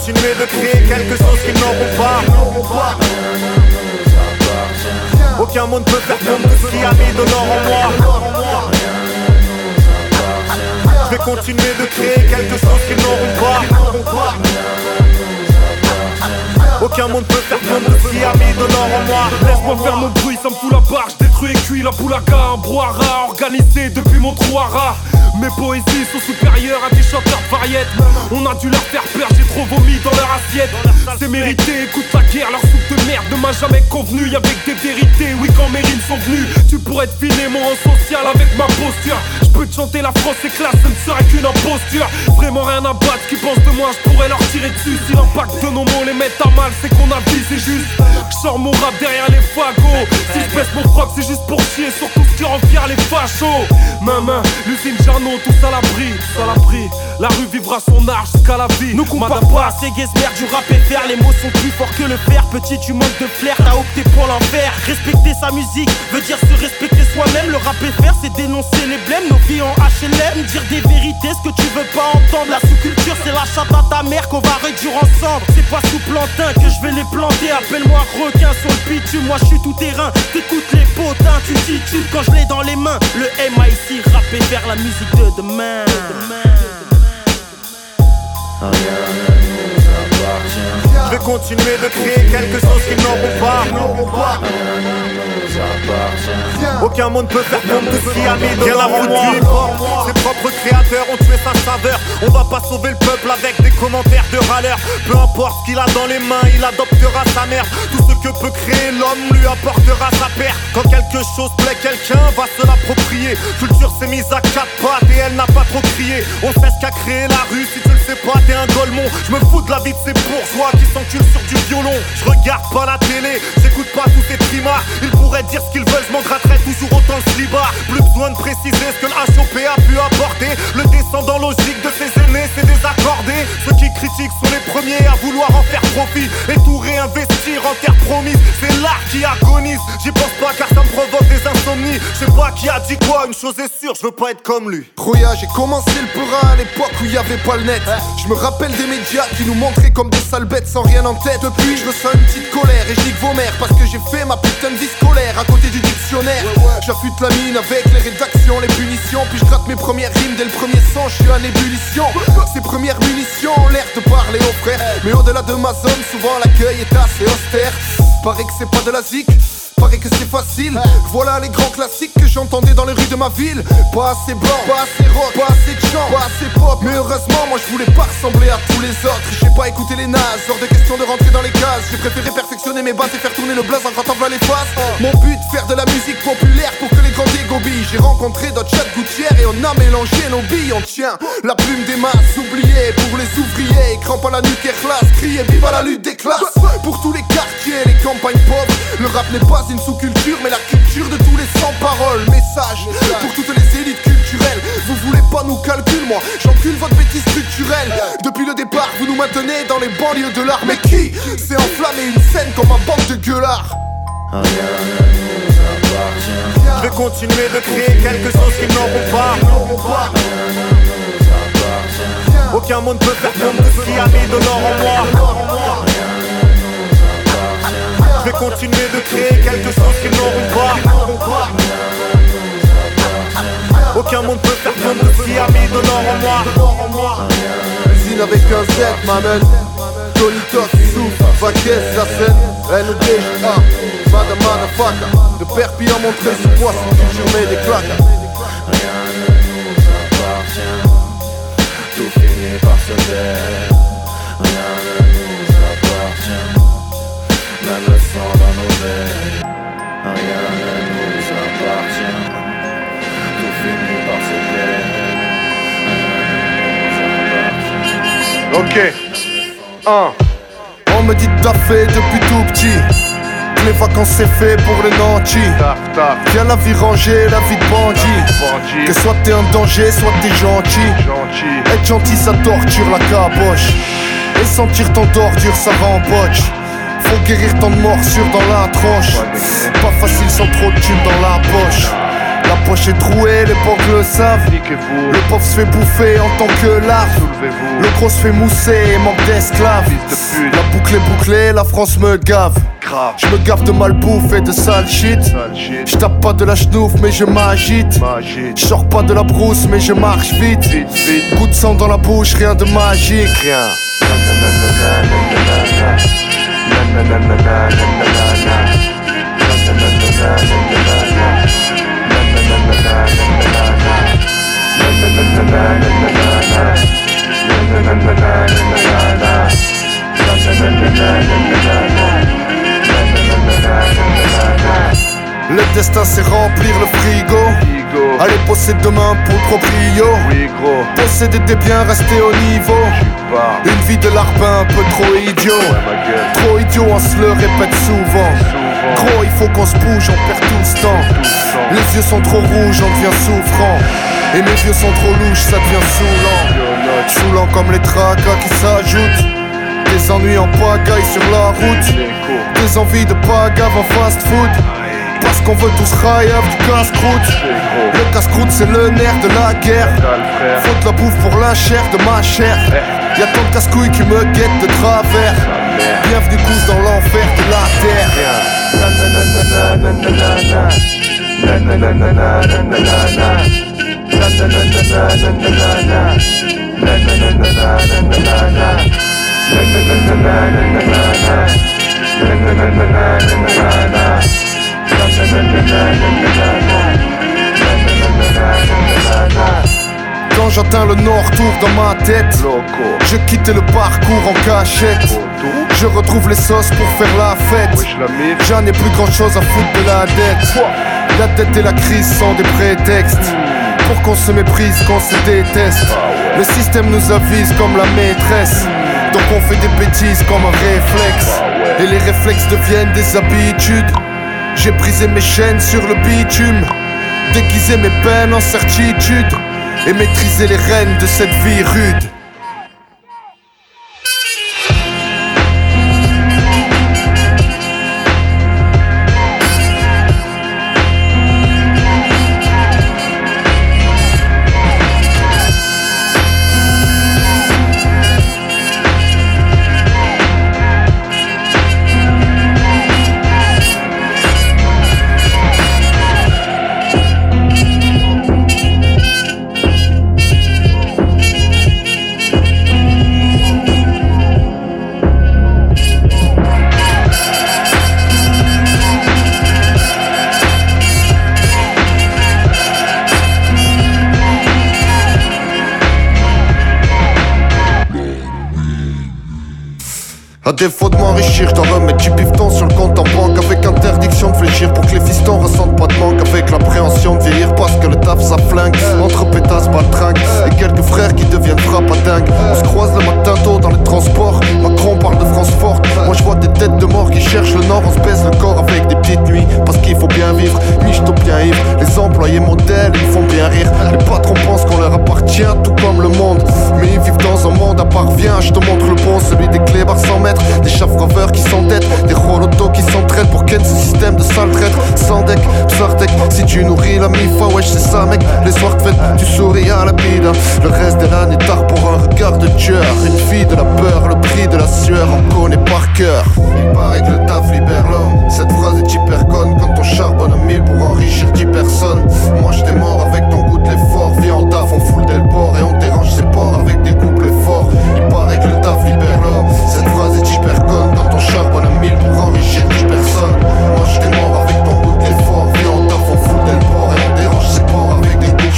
continuer de créer quelque chose qu'ils n'auront pas. Aucun monde peut faire comme tout ce qui a mis de l'or en moi. Je vais continuer de créer quelque chose qu'ils n'auront pas. Aucun monde peut faire comme tout ce qui a mis de l'or en moi. Laisse-moi faire mon bruit, ça me fout la barre, je détruis et cuis la boulaga, un brouhaha organisé depuis mon trou à rat. Mes poésies sont supérieures à des chanteurs variettes. On a dû leur faire peur, j'ai trop vomi dans leur assiette. C'est mérité, écoute la guerre, leur soupe de merde ne m'a jamais convenu. Y'avait que des vérités, oui, quand mes rimes sont venues. Tu pourrais deviner mon rang social avec ma posture. Je peux te chanter la France est classe, ce ne serait qu'une imposture. Vraiment rien à battre, qui pensent de moi, je pourrais leur tirer dessus. Si l'impact de nos mots les met à mal, c'est qu'on a dit, c'est juste. Je sors mon rap derrière les fagots. Si je baisse mon froc, c'est juste pour chier sur tout ce qui rend fier les fachos. Main, main, l'usine Jarno, tous à l'abri, tous à l'abri. La rue vivra son art jusqu'à la vie. Nous compare pas, c'est Gesmer du rap et faire Les mots sont plus forts que le fer Petit tu manques de flair, t'as opté pour l'enfer Respecter sa musique veut dire se respecter soi-même Le rap et faire c'est dénoncer les blèmes Nos vies en HLM Dire des vérités, ce que tu veux pas entendre La sous-culture c'est la chatte à ta mère qu'on va réduire ensemble C'est pas sous plantain que je vais les planter. Appelle-moi requin sur le bitume Moi je suis tout terrain, t'écoutes les potins Tu titubes quand je l'ai dans les mains Le MIC rap et faire la musique de demain Je vais continuer de créer quelque chose qu'ils n'auront pas. Aucun monde peut faire comme tout ce qui a mis de l'or en moi. Ses propres créateurs ont tué sa saveur. On va pas sauver le peuple avec des commentaires de râleurs. Peu importe ce qu'il a dans les mains, il adoptera sa mère. Tout ce que peut créer l'homme lui apportera sa perte. Quand quelque chose plaît, quelqu'un va se l'approprier. Culture s'est mise à quatre pattes et elle n'a pas trop crié. On sait ce qu'a créé la rue, si tu le sais pas, t'es un golemon. Je me fous de la vie de ces bourgeois qui s'enculent sur du violon. Je regarde pas la télé, j'écoute pas tous ces trimards. Ils pourraient dire ce qu'ils veulent, je m'en gratterai toujours autant le slibard. Plus besoin de préciser ce que le HOP a pu apporter. Le descendant logique de ses aînés, c'est désaccordé. Ceux qui critiquent sont les premiers à vouloir en faire profit. Et tout réinvestir en terre promise. C'est l'art qui agonise. J'y pense pas car ça me provoque des insomnies. Je sais pas qui a dit quoi, une chose est sûre, je veux pas être comme lui. Rouya, j'ai commencé le pura à l'époque où y avait pas le net. Je me rappelle des médias qui nous montraient comme des sales bêtes sans rien en tête. Depuis, je ressens une petite colère et je dis que vos mères parce que j'ai fait ma putain de vie scolaire à côté du dictionnaire. J'affûte la mine avec les rédactions, les punitions. Puis je gratte mes premières rimes dès le premier son, je suis en ébullition. Ces premières munitions ont l'air de parler aux frères. Mais au-delà de ma zone, souvent l'accueil est assez austère. Paraît que c'est pas de la zik. Paraît que c'est facile, voilà les grands classiques que j'entendais dans les rues de ma ville. Pas assez blanc, pas assez rock, pas assez chant, pas assez pop. Mais heureusement, moi je voulais pas ressembler à tous les autres. J'ai pas écouté les nazes, hors de question de rentrer dans les cases. J'ai préféré perfectionner mes bases et faire tourner le blaze en grattant les faces. Mon but, faire de la musique populaire pour que les grands dégobillent. J'ai rencontré d'autres chats gouttières et on a mélangé nos billes. On tient la plume des masses oubliées pour les ouvriers. Crampe à la nuque et classe, crier vive à la lutte des classes. Pour tous les quartiers, les campagnes pauvres, le rap n'est pas une sous-culture, mais la culture de tous les sans-paroles. Message pour toutes les élites culturelles. Vous voulez pas nous calculer, moi j'encule votre bêtise structurelle. Depuis le départ, vous nous maintenez dans les banlieues de l'art. Mais qui s'est enflammé une scène comme un bande de gueulards? Je vais continuer de créer quelque chose qu'ils n'auront pas. Aucun monde peut faire comme tout ce qui a mis de l'or en moi. Je vais continuer de créer quelque chose qu'ils n'auront pas. Aucun monde peut faire comme tout ce qui a mis de l'or en moi. Usine avec un Z, ma man. Tony Toss, Souf, Vaquez, la scène. NDJA, Madame Motherfucker. De Perpignan, montré sous poids, c'est culture, mais des claques. Tout finit par se taire Ok. 1. On me dit taffer depuis tout petit. Les vacances c'est fait pour les nantis. Viens la vie rangée, la vie de bandit. Que soit t'es un danger, soit t'es gentil. Être gentil ça torture la caboche. Et sentir ton ordure ça remboche. Faut guérir ton morsure dans la tronche. Pas facile sans trop de thunes dans la poche. La poche est trouée, les pauvres le savent. Le pauvre se fait bouffer en tant que larve. Le gros se fait mousser et manque d'esclaves. La boucle est bouclée, la France me gave. Je me gave de malbouffe et de sale shit. Je tape pas de la chenouf mais je m'agite. Je sors pas de la brousse mais je marche vite. Coup de sang dans la bouche, rien de magique. Rien. na na na na Le destin c'est remplir le frigo. Allez posséder demain pour le proprio. Posséder des biens, rester au niveau. Une vie de larbin un peu trop idiot. Trop idiot, on se le répète souvent. Gros, il faut qu'on se bouge, on perd tout ce temps. Les yeux sont trop rouges, on devient souffrant. Et mes yeux sont trop louches, ça devient saoulant. Saoulant comme les tracas qui s'ajoutent. Des ennuis en pagaille sur la route. Des envies de pagave en fast food. Parce qu'on veut tous raillave du casse-croûte. Le casse-croûte, c'est le nerf de la guerre. Faut de la bouffe pour la chair de ma chair. Y'a tant de casse-couilles qui me guettent de travers. Bienvenue tous dans l'enfer de la terre. Quand j'atteins le nord tour dans ma tête. Je quitte le parcours en cachette. Je retrouve les sauces pour faire la fête. J'en ai plus grand chose à foutre de la dette. La dette et la crise sont des prétextes Pour qu'on se méprise, qu'on se déteste. Le système nous avise comme la maîtresse. Donc on fait des bêtises comme un réflexe. Et les réflexes deviennent des habitudes J'ai brisé mes chaînes sur le bitume Déguisé mes peines en certitude et maîtriser les rênes de cette vie rude. À défaut de m'enrichir, dois remettre du bifton sur le compte en banque. Avec interdiction de fléchir pour que les fistons ressentent pas de manque. Avec l'appréhension de vieillir parce que le taf ça flingue. Entre pétasses, baltringues et quelques frères qui deviennent frappe à dingue. On se croise le matin tôt dans les transports. Macron parle de France forte. Moi je vois des têtes de mort qui cherchent le nord. On se baise le corps avec des petites nuits Parce qu'il faut bien vivre, michto bien ivre Les employés modèles, ils font bien rire. Les patrons pensent qu'on leur appartient tout comme le monde. Mais ils vivent dans un monde à part. Viens, je te montre le bon, celui des clébards 100 mètres Des chafraveurs qui s'endettent, des rolotos qui s'entraident Pour ken ce système de sale traître. Sans deck, Psartec, si tu nourris la mi-fois Wesh c'est ça mec, les soirs de fête Tu souris à la bide Le reste de l'année tard pour un regard de tueur. Une fille de la peur, le prix de la sueur On connaît par cœur. Il paraît que le taf libère l'homme. Cette phrase est hyper conne Quand on charbonne à mille pour enrichir 10 personnes. Moi j'étais mort avec ton goût de l'effort. Viens en taf, on fout le port Et on dérange charbonne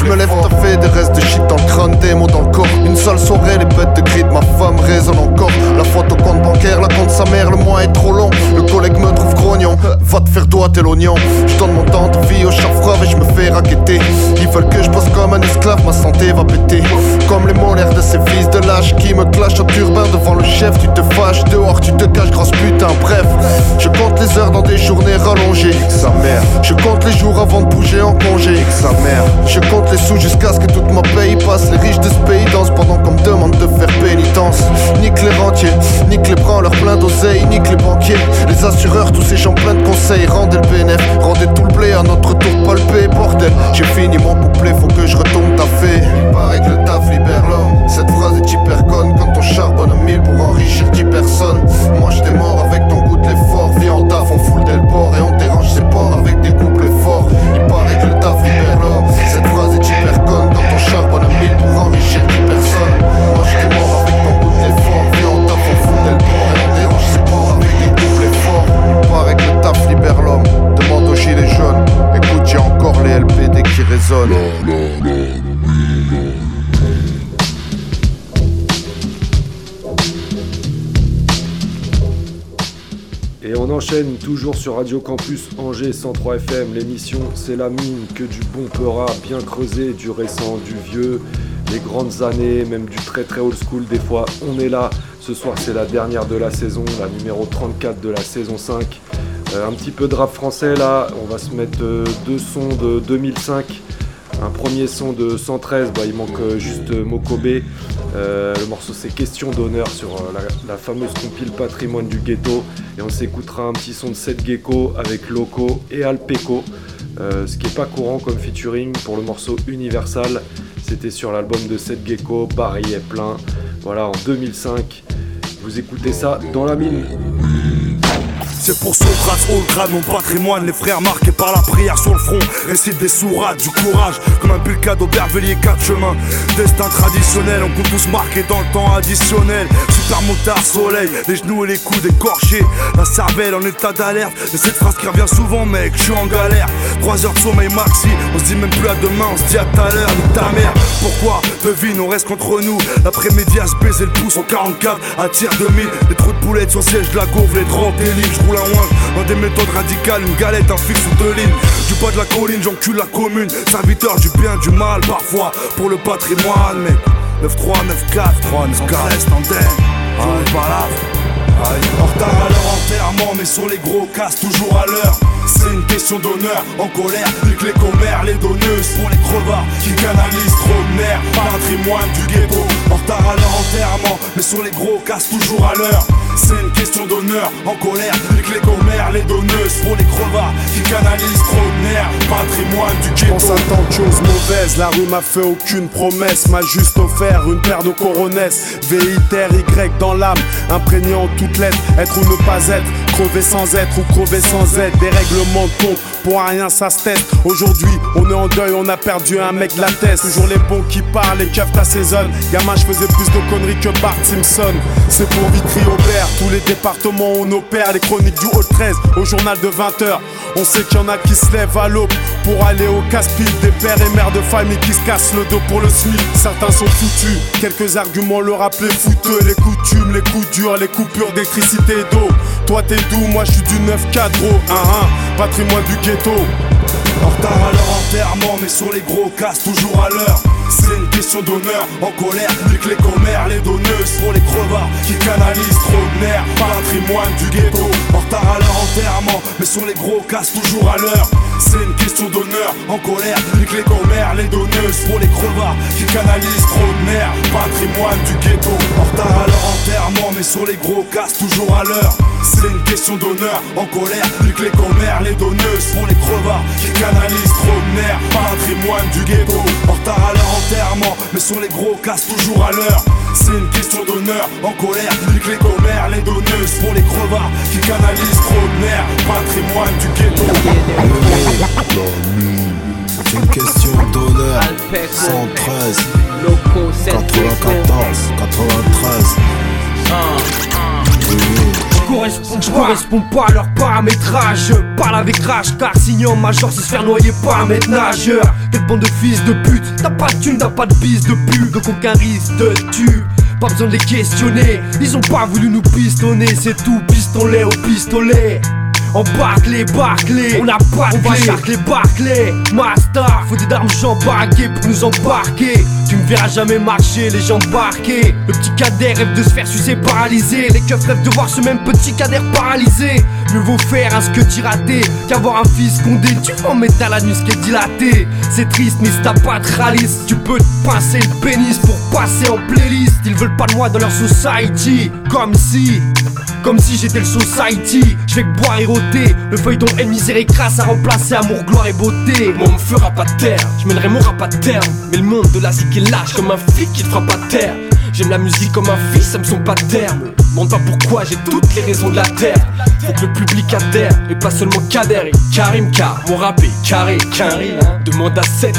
Je me lève taffé des restes de shit dans le crâne Des mots dans le corps. Une sale soirée, les bêtes de cris de ma femme résonnent encore. La faute au compte bancaire, la compte sa mère, le mois est trop long. Le collègue me trouve grognon. Va te faire doigt tel l'oignon. Je donne mon temps de vie au chauffeur et je me fais raqueter. Ils veulent que je bosse comme un esclave, ma santé va péter. Comme les molaires de ces fils de lâche Qui me clashent en turbin devant le chef Tu te fâches, dehors tu te caches, grosse putain. Bref, je compte les heures dans des journées rallongées. Sa mère Je compte les jours avant de bouger en congé. Sa mère Je compte les sous jusqu'à ce que toute ma paye passe Les riches de ce pays dansent pendant qu'on me demande de faire pénitence Nique les rentiers, nique les branleurs plein d'oseille Nique les banquiers, les assureurs, tous ces gens pleins de conseils, rendez le BNF, rendez tout le blé à notre tour palpé, bordel. J'ai fini mon couplet, faut que je retombe taffé. Il paraît que le taf libère l'homme. Cette phrase est hyper conne quand on charbonne à mille pour enrichir 10 personnes. Moi j'étais mort avec ton goût de l'effort. Viens en taf, on fout le port et on dérange ses ports avec des couplets Et on enchaîne toujours sur Radio Campus Angers 103 FM. L'émission C'est la mine, que du bon peura, bien creusé, du récent, du vieux, les grandes années, même du très très old school des fois. On est là. Ce soir c'est la dernière de la saison, la numéro 34 de la saison 5. Euh, un petit peu de rap français là, on va se mettre euh, deux sons de 2005. Un premier son de 113, bah, il manque euh, juste. Euh, le morceau c'est Question d'honneur sur la, fameuse compile Patrimoine du Ghetto. Et on s'écoutera un petit son de 7 Gecko avec Loco et Alpeco. Ce qui est pas courant comme featuring pour le morceau Universal. C'était sur l'album de 7 Gecko, Paris est plein. Voilà, en 2005. Vous écoutez ça dans la mine. C'est pour Socrate, grade, mon patrimoine, les frères marqués par la prière sur le front. Récite des sourates, du courage, comme un bulka d'Aubervilliers, quatre chemins. Destin traditionnel, on peut tous marquer dans le temps additionnel. Super motard, soleil, les genoux et les coudes écorchés. La cervelle en état d'alerte, et cette phrase qui revient souvent, mec, je suis en galère. 3 heures de sommeil maxi, on se dit même plus à demain, on se dit à tout à l'heure, ta mère. Pourquoi Devine, on reste contre nous. L'après-midi à se baiser le pouce en 44, à tir 2000. Les trous de boulettes sur siège de la gaufre, les drogues, des livres, ouin. Dans des méthodes radicales, une galette, un fixe ou deux lignes. Du bas de la colline, j'encule la commune. Serviteur du bien, du mal, parfois, pour le patrimoine, mec. 9-3, 9-4, 3, 9-4, reste en tête. En retard à leur enterrement, mais sur les gros casse toujours à l'heure. C'est une question d'honneur, en colère, nique les commères, les donneuses. Pour les crevards qui canalisent trop de nerfs. Patrimoine du ghetto, en retard à leur enterrement, mais sur les gros casse toujours à l'heure. C'est une question d'honneur, en colère, nique les commères, les donneuses. Pour les crevards qui canalisent trop de nerfs. Patrimoine du Je pense ghetto. à tant de choses mauvaises, la rue m'a fait aucune promesse, m'a juste offert une paire de coronesses. V-I-T-R-Y dans l'âme, imprégné en toutes lettres, être ou ne pas être, crever sans être ou crever sans être, des règlements de compte, pour rien ça se teste. Aujourd'hui, on est en deuil, on a perdu un mec de la tête. Toujours les bons qui parlent, les keufs t'assaisonnent. Gamin, je faisais plus de conneries que Bart Simpson. C'est pour Vitry Aubert, tous les départements on opère, les chroniques du Haut 13 au journal de 20h. On sait qu'il y en a qui se lèvent à l'aube pour aller au casse-pipe, des pères et mères de famille qui se cassent le dos pour le SMIC. Certains sont foutus, quelques arguments le rappeler fouteux, les coutumes, les coups durs, les coupures d'électricité et d'eau. Toi t'es doux, moi je suis du 9-4 gros, 1-1, patrimoine du ghetto. En retard à leur enterrement, mais sur les gros casse toujours à l'heure. C'est une question d'honneur, en colère, nique les commères, les donneuses pour les crevards qui canalisent trop de nerfs. Patrimoine du ghetto, en retard à leur enterrement, mais sur les gros casse toujours à l'heure. C'est une question d'honneur, en colère, nique les commères, les donneuses pour les crevards qui canalisent trop de nerfs. Patrimoine du ghetto, en retard à leur enterrement, mais sur les gros casse toujours à l'heure. C'est une question d'honneur, en colère, nique les commères, les donneuses pour les crevards qui canalisent trop de nerfs. Patrimoine du ghetto, en retard à leur enterrement, mais sur les gros casse toujours à l'heure. C'est une question d'honneur, en colère, nique les commères, les donneuses pour les crevards qui canalisent trop de nerfs. Patrimoine du ghetto. C'est une question d'honneur. 113, 94, 93. Correspond, je correspond pas à leur paramétrage. Je parle avec rage car signant major c'est se faire noyer par maître nageur. Quelle bande de fils de pute, t'as pas de thune, t'as pas de bise de pub, donc aucun risque de tue. Pas besoin de les questionner, ils ont pas voulu nous pistonner, c'est tout, pistolet au pistolet. Embarque les Barclay, on a pas de On va charcler Barclay, Master, faut des armes embarquées pour nous embarquer. Tu me verras jamais marcher, les gens embarqués. Le petit cadet rêve de se faire sucer paralysé. Les keufs rêvent de voir ce même petit cadet paralysé. Mieux vaut faire un t'y raté qu'avoir un fils condé. Tu vas en mettre à la nuit ce qui est dilaté. C'est triste, mais si t'as pas de ralice, tu peux te pincer le pénis pour passer en playlist. Ils veulent pas de moi dans leur society, comme si Comme si j'étais le society, je vais que boire et Le feuilleton misère et crasse a remplacé amour, gloire et beauté. Moi on me fera pas taire, je mènerai mon rap à terme. Mais le monde de la zik est lâche comme un flic qui te fera pas taire. J'aime la musique comme un fils, ça me sont pas de terme. Demande pas pourquoi, j'ai toutes les raisons de la terre. Faut que le public adhère, et pas seulement Kader Karim car mon rap est carré, qu'un rire. Demande à 7,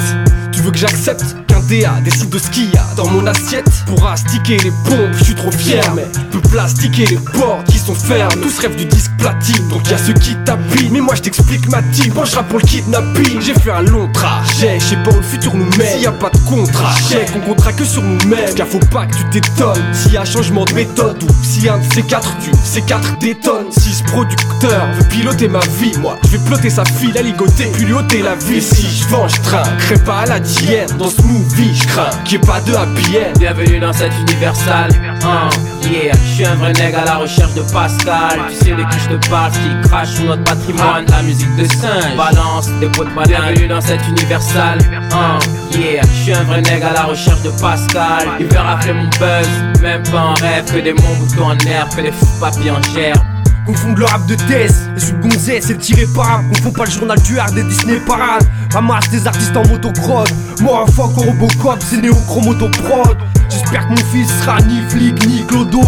tu veux que j'accepte? DA de ce qu'il y a dans mon assiette Pourra sticker les pompes, je suis trop fier, mais peut plastiquer les portes qui sont fermes. Tous rêvent du disque platine, donc y a ceux qui tapinent. Mais moi je t'explique ma team, rappe pour le kidnapping. J'ai fait un long trajet, je sais pas où le futur nous mène. S'il y a pas de contrat, chèque, on comptera que sur nous-mêmes. Car faut pas que tu t'étonnes s'il y a changement de méthode ou si un de ces quatre tue, ces quatre détonne. Si ce producteur veut piloter ma vie, moi je vais ploter sa fille, la ligoter, puis lui ôter la vie. Si je vends, je trinquerai pas à la dienne. Dans ce movie, je crains qu'il y ait pas de happy. Bienvenue dans cette universal. Hein, yeah, je suis un vrai nègre à la recherche de Pascal. Tu sais de qui je te parle, qui crache sur notre patrimoine. La musique de singe, balance des de banane. Bienvenue dans cette universal. Hein, yeah, je suis un vrai nègre à la recherche de Pascal. Il veut rafler mon buzz, même pas en rêve. Que des monts boutons en herbe, que des fous papiers en gerbe. Confondre le rap de Death et celui de Gonzès et le tiré par Confond pas le journal du R des Disney Parade. Ramasse des artistes en motocross. Moi un fuck au Robocop c'est néochromoto prod J'espère que mon fils sera ni flic ni clodo.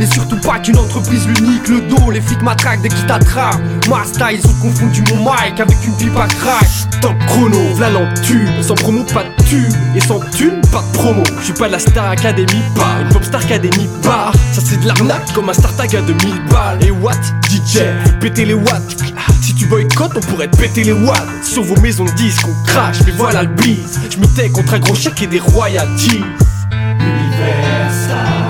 Et surtout pas qu'une entreprise l'unique le dos. Les flics matraquent dès qu'ils t'attrapent. Ma style ils ont confondu mon mic avec une pipe à crack. Top chrono, v'là l'entube Sans promo pas de tube. Et sans thune pas de promo. Je suis pas de la Star Academy pas Une pop Star Academy bar. Ça c'est de l'arnaque comme un StarTag à 2000 balles. Et what DJ péter les watts. Si tu boycottes on pourrait te péter les watts. Sur vos maisons de disques on crache Mais voilà le bise. Je me tais contre un gros chèque et des royalties. Universal.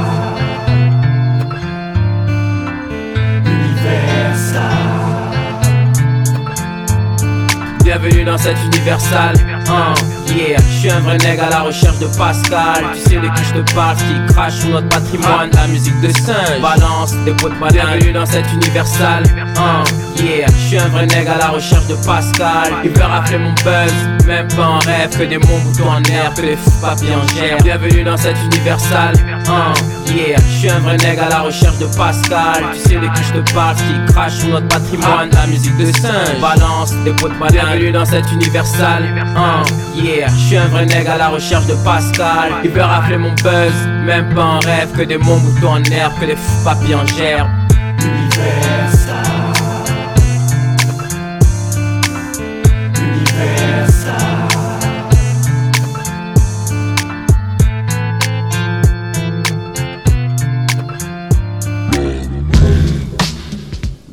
Bienvenue dans cette universal. Hein, yeah, je suis un vrai nègre à la recherche de Pascal. Tu sais de qui je te parle, qui crache sur notre patrimoine. La musique de singe, balance des de banane. Bienvenue dans cette universal. Hein, yeah, je suis un vrai nègre à la recherche de Pascal. Il veut rafler mon buzz, même pas en rêve. Que des monts boutons en herbe, que des fous papiers en gerbe. Bienvenue dans cette universal. Hein, yeah, je suis un vrai nègre à la recherche de Pascal. Tu sais de qui je te parle, qui crache sur notre patrimoine. La musique de singe, balance des de banane. Bienvenue dans cette universal. Hein, yeah, je suis un vrai nègre à la recherche de Pascal. Il veut rafler mon buzz, même pas en rêve. Que des monts boutons en herbe, que des fous papiers en gerbe.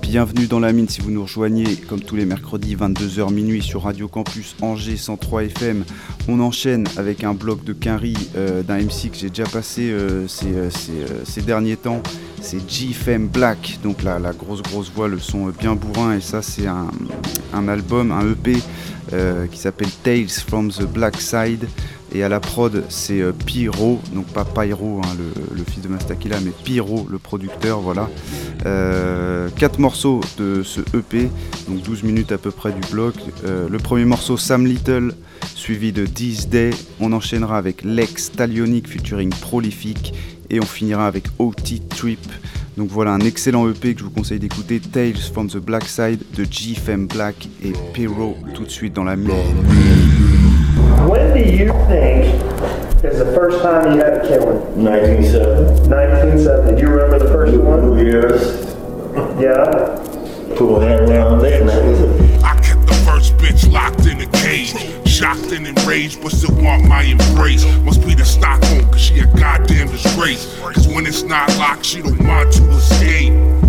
Bienvenue dans la mine si vous nous rejoignez comme tous les mercredis 22h minuit sur Radio Campus Angers 103 FM. On enchaîne avec un bloc de Quinry euh, d'un MC que j'ai déjà passé euh, ces, euh, ces, derniers temps. C'est GFM Black, donc la, la grosse grosse voix, le son bien bourrin et ça c'est un, album, un EP qui s'appelle Tales from the Black Side. Et à la prod, c'est euh, Pyro, donc pas Pyro, hein, le, fils de Mastakila, mais Pyro, le producteur, voilà. Euh, quatre morceaux de ce EP, donc 12 minutes à peu près du bloc. Euh, le premier morceau, Sam Little, suivi de This Day. On enchaînera avec Lex Talionic featuring Prolific. Et on finira avec OT Trip. Donc voilà un excellent EP que je vous conseille d'écouter, Tales from the Black Side de GFM Black et Pyro tout de suite dans la mine. When do you think is the first time you had a killing? 1970. 1970. Do you remember the first one? Yes. Yeah. Pull that around there now. I kept the first bitch locked in a cage. Shocked and enraged, but still want my embrace. Must be the Stockholm, cause she a goddamn disgrace. Cause when it's not locked, she don't want to escape.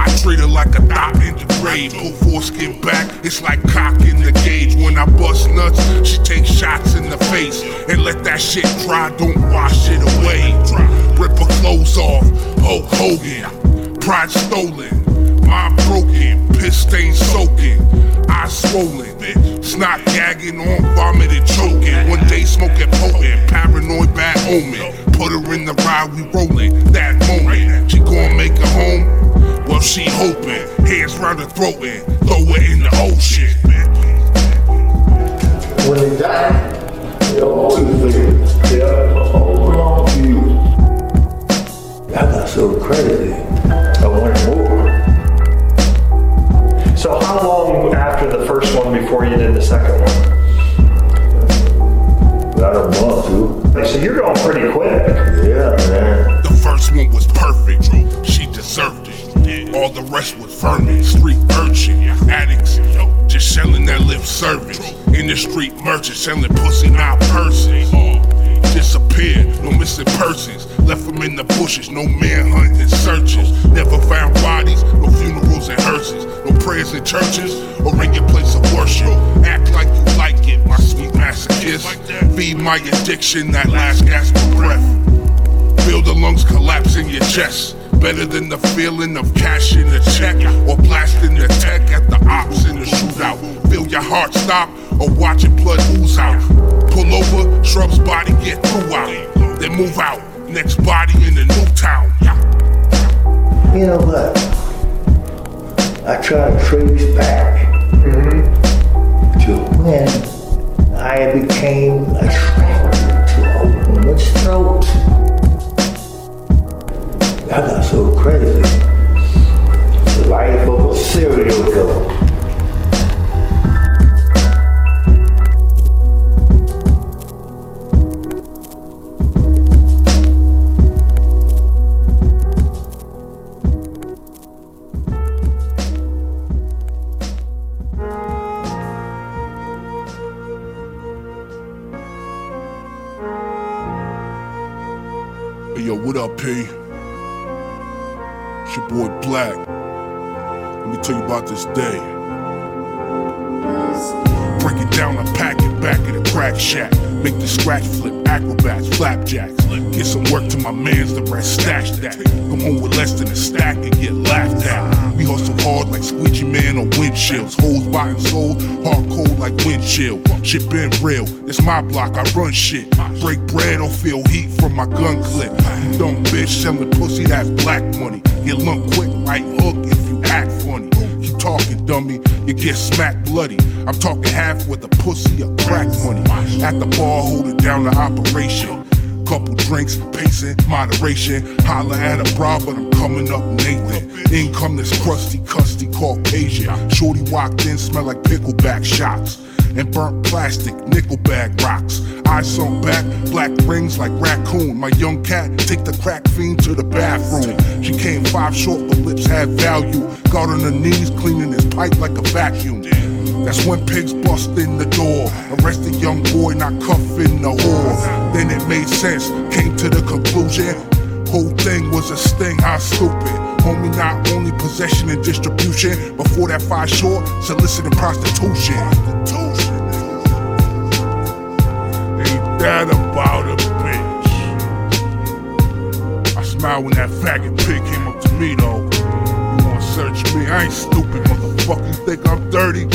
I treat her like a thought in the grave. Pull foreskin back, it's like cock in the gauge. When I bust nuts, she takes shots in the face. And let that shit dry, don't wash it away. Rip her clothes off, Hulk Hogan. Pride stolen, mind broken, piss stain soaking. Eyes swollen, snot gagging on vomited choking. One day smoking potent, paranoid bad omen. Put her in the ride, we rolling. That moment, she gon' make it home. Well, she hoping, hands round her throat and throw it in the ocean. When they die, they'll always say they'll all belong to you. I got so crazy, I wanted more. So how long after the first one before you did the second one? I About a month, too. So you're going pretty quick. Yeah, man. The first one was perfect. All the rest was vermin, street urchin, addicts, just selling that lip service. In the street merchant, selling pussy, not purses. Disappeared, no missing persons. Left them in the bushes, no manhunt and searches. Never found bodies, no funerals and hearses. No prayers in churches or in your place of worship. Act like you like it, my sweet masochist. Feed my addiction, that last gasp of breath. Feel the lungs collapse in your chest. Better than the feeling of cash in the check or blasting the tech at the ops in the shootout. Feel your heart stop or watching blood ooze out. Pull over, shrub's body get through out. Then move out, next body in the new town. You know what? I try to trace back mm-hmm. to when I became attracted to a woman's throat. I got so crazy. The life of a serial killer. Yo, what up, P? It's your boy Black. Let me tell you about this day. Break it down, unpack it back at the crack shack. Make the scratch flip, acrobats, flapjacks. Get some work to my mans, the rest stash that. Come home with less than a stack and get laughed at. We hustle hard like squeegee man on windshields. Hoes bought and sold, hard cold like windshield. Shit been real, it's my block, I run shit. Break bread, don't feel heat from my gun clip. Dumb bitch selling pussy, that's black money. Get lumped quick, right hook if you act funny. Talking, dummy, you get smacked bloody. I'm talking half with a pussy or crack money. At the bar, holding down the operation. Couple drinks, pacing, moderation. Holla at a bra, but I'm coming up Nathan. Income this crusty, custy Caucasian. Shorty walked in, smell like pickleback shots. And burnt plastic, nickel bag rocks. Eyes sunk back, black rings like raccoon. My young cat, take the crack fiend to the bathroom. She came five short, but lips had value. Got on her knees, cleaning his pipe like a vacuum. That's when pigs bust in the door. Arrest the young boy, not cuffing the whore. Then it made sense, came to the conclusion. Whole thing was a sting, how stupid. Homie, not only possession and distribution, before that five short, soliciting prostitution. Ain't that about a bitch? I smiled when that faggot pig came up to me though. You wanna search me? I ain't stupid, motherfucker. You think I'm dirty?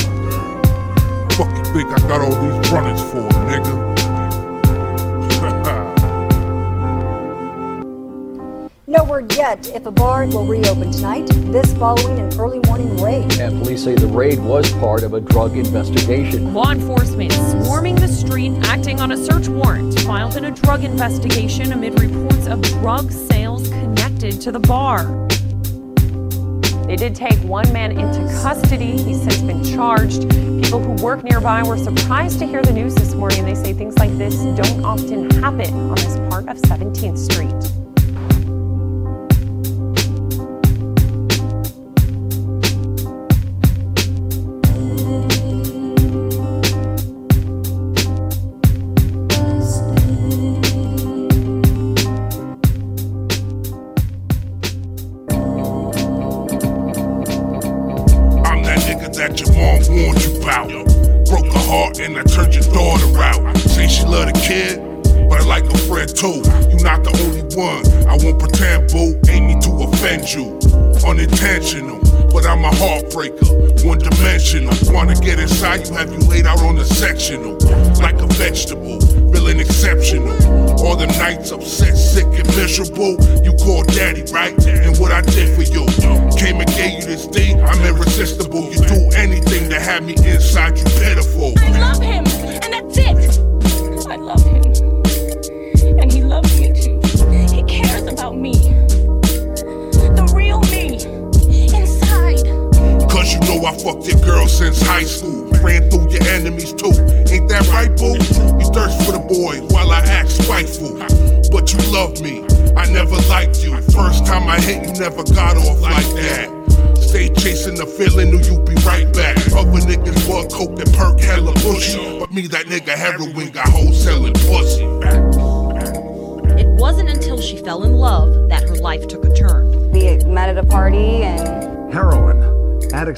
Fuck you think I got all these runners for, nigga? *laughs* No word yet if a bar will reopen tonight, this following an early morning raid. And police say the raid was part of a drug investigation. Law enforcement swarming the street, acting on a search warrant filed in a drug investigation amid reports of drug sales connected to the bar. They did take one man into custody. He's since been charged. People who work nearby were surprised to hear the news this morning. They say things like this don't often happen on this part of 17th Street.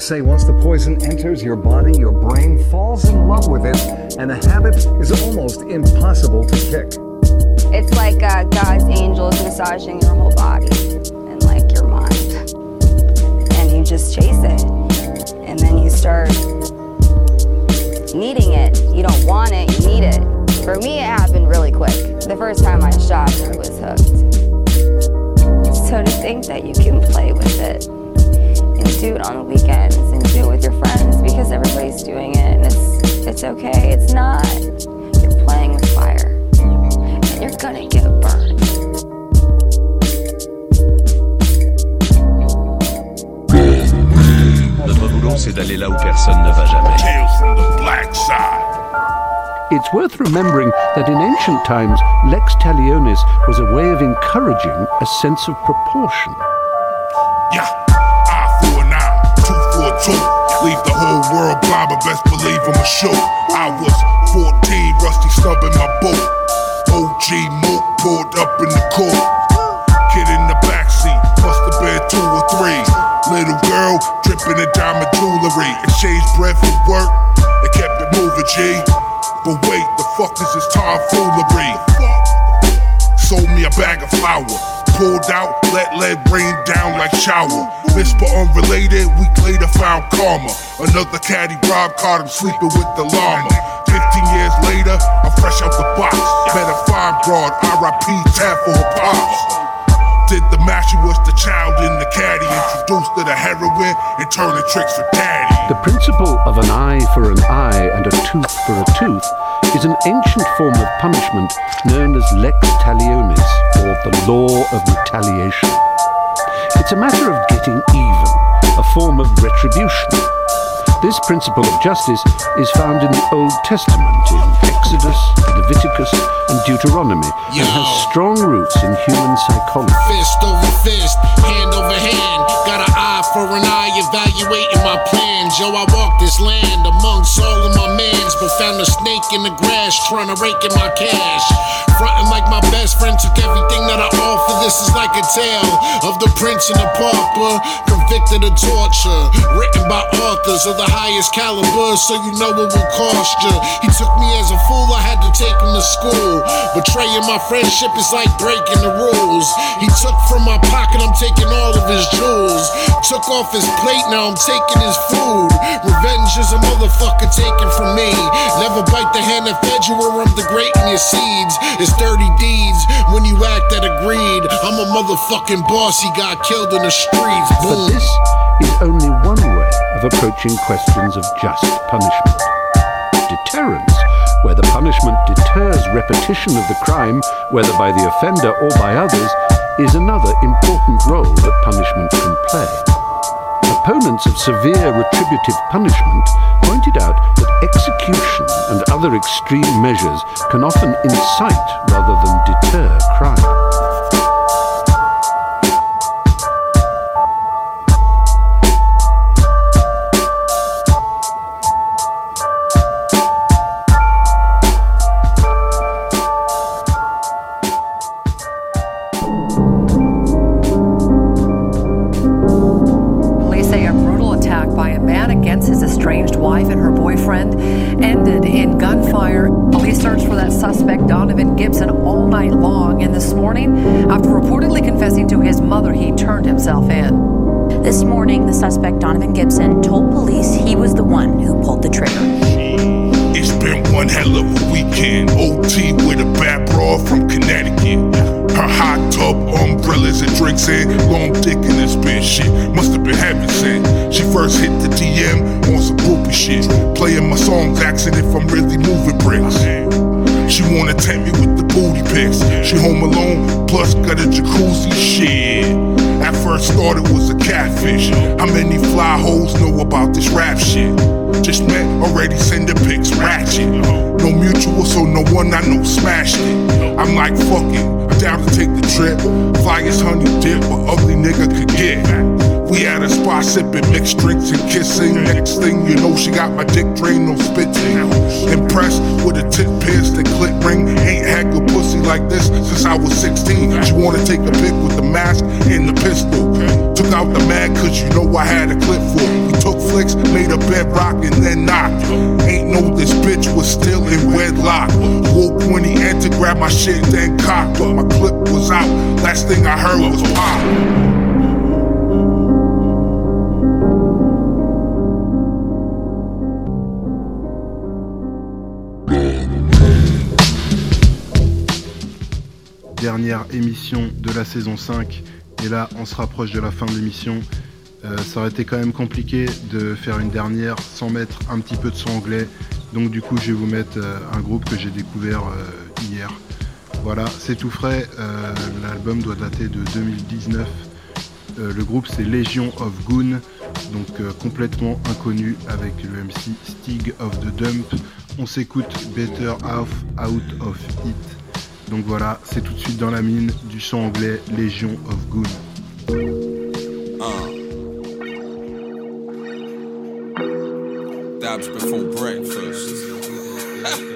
Say once the poison enters your body, your brain falls in love with it, and the habit is almost impossible to kick. It's like uh, God's angels massaging remembering that in ancient times, lex talionis was a way of encouraging a sense of proportion. Yeah, eye for an eye, two for a two. Leave the whole world blind, but best believe I'ma show. I was 14, rusty stub in my boat. OG Mook pulled up in the court. Kid in the backseat, must have been two or three. Little girl dripping in diamond jewelry. Exchange bread for work, it kept it moving, G. But wait, the fuck is this tomfoolery? Sold me a bag of flour. Pulled out, let lead rain down like shower. Whisper unrelated, week later found karma. Another caddy Rob caught him sleeping with the llama. 15 years later, I'm fresh out the box. Better find broad, RIP tab for her pops. Did the match, she was the child in the caddy. Introduced to the heroin and turning tricks for daddy. The principle of an eye for an eye and a tooth for a tooth is an ancient form of punishment known as lex talionis, or the law of retaliation. It's a matter of getting even, a form of retribution. This principle of justice is found in the Old Testament in Exodus, Leviticus, and Deuteronomy, and has strong roots in human psychology. Fist over fist, hand over hand. Got an eye for an eye, evaluating my plans. Yo, I walk this land amongst all of my mans, but found a snake in the grass trying to rake in my cash. Frontin' like my best friend took everything that I offer. This is like a tale of the prince and the pauper, convicted of torture, written by authors of the highest caliber, so you know it will cost you. He took me as a fool, I had to take him to school. Betraying my friendship is like breaking the rules. He took from my pocket, I'm taking all of his jewels. Took off his plate, now I'm taking his food. Revenge is a motherfucker taken from me. Never bite the hand that fed you or I'm degrading your seeds. It's dirty deeds when you act out of greed. I'm a motherfucking boss, he got killed in the streets. But this is only one way of approaching questions of just punishment. Deterrence, where the punishment deters repetition of the crime, whether by the offender or by others, is another important role that punishment can play. Opponents of severe retributive punishment pointed out that execution and other extreme measures can often incite rather than deter crime. Suspect, Donovan Gibson, all night long. And this morning, after reportedly confessing to his mother, he turned himself in. This morning, the suspect, Donovan Gibson, told police he was the one who pulled the trigger. It's been one hell of a weekend. OT with a bad broad from Connecticut. Her hot tub, umbrellas and drinks in. Long dick in this bitch shit. Must have been heaven sent. She first hit the DM on some groupie shit. Playing my songs, asking if I'm really moving bricks. She wanna tempt me with the booty pics. She home alone, plus got a jacuzzi shit. At first thought it was a catfish. How many fly holes know about this rap shit? Just met, already send the pics, ratchet. No mutual, so no one I know smashed it. I'm like, fuck it, I'm down to take the trip. Fly as honey dip, but ugly nigga could get. We at a spot sipping mixed drinks and kissing. Next thing you know, she got my dick drained, no spitting. Impressed with a tip pierced and clit ring. Ain't good pussy like this since I was 16. She wanna take a pic with the mask and the pistol. Took out the mag cause you know I had a clip for. We took flicks, made a bedrock and then knocked. Ain't know this bitch was still in wedlock. Woke when he entered, grabbed my shit, then cocked. But my clip was out. Last thing I heard was a pop. Dernière émission de la saison 5 et là on se rapproche de la fin de l'émission. Euh, ça aurait été quand même compliqué de faire une dernière sans mettre un petit peu de son anglais. Donc du coup je vais vous mettre euh, un groupe que j'ai découvert euh, hier. Voilà, c'est tout frais. L'album doit dater de 2019. Euh, le groupe c'est Legion of Goon, donc complètement inconnu avec le MC Stig of the Dump. On s'écoute Better Off Out of It. Donc voilà, c'est tout de suite dans la mine du son anglais Legion of Goon. Uh. Dabs before breakfast.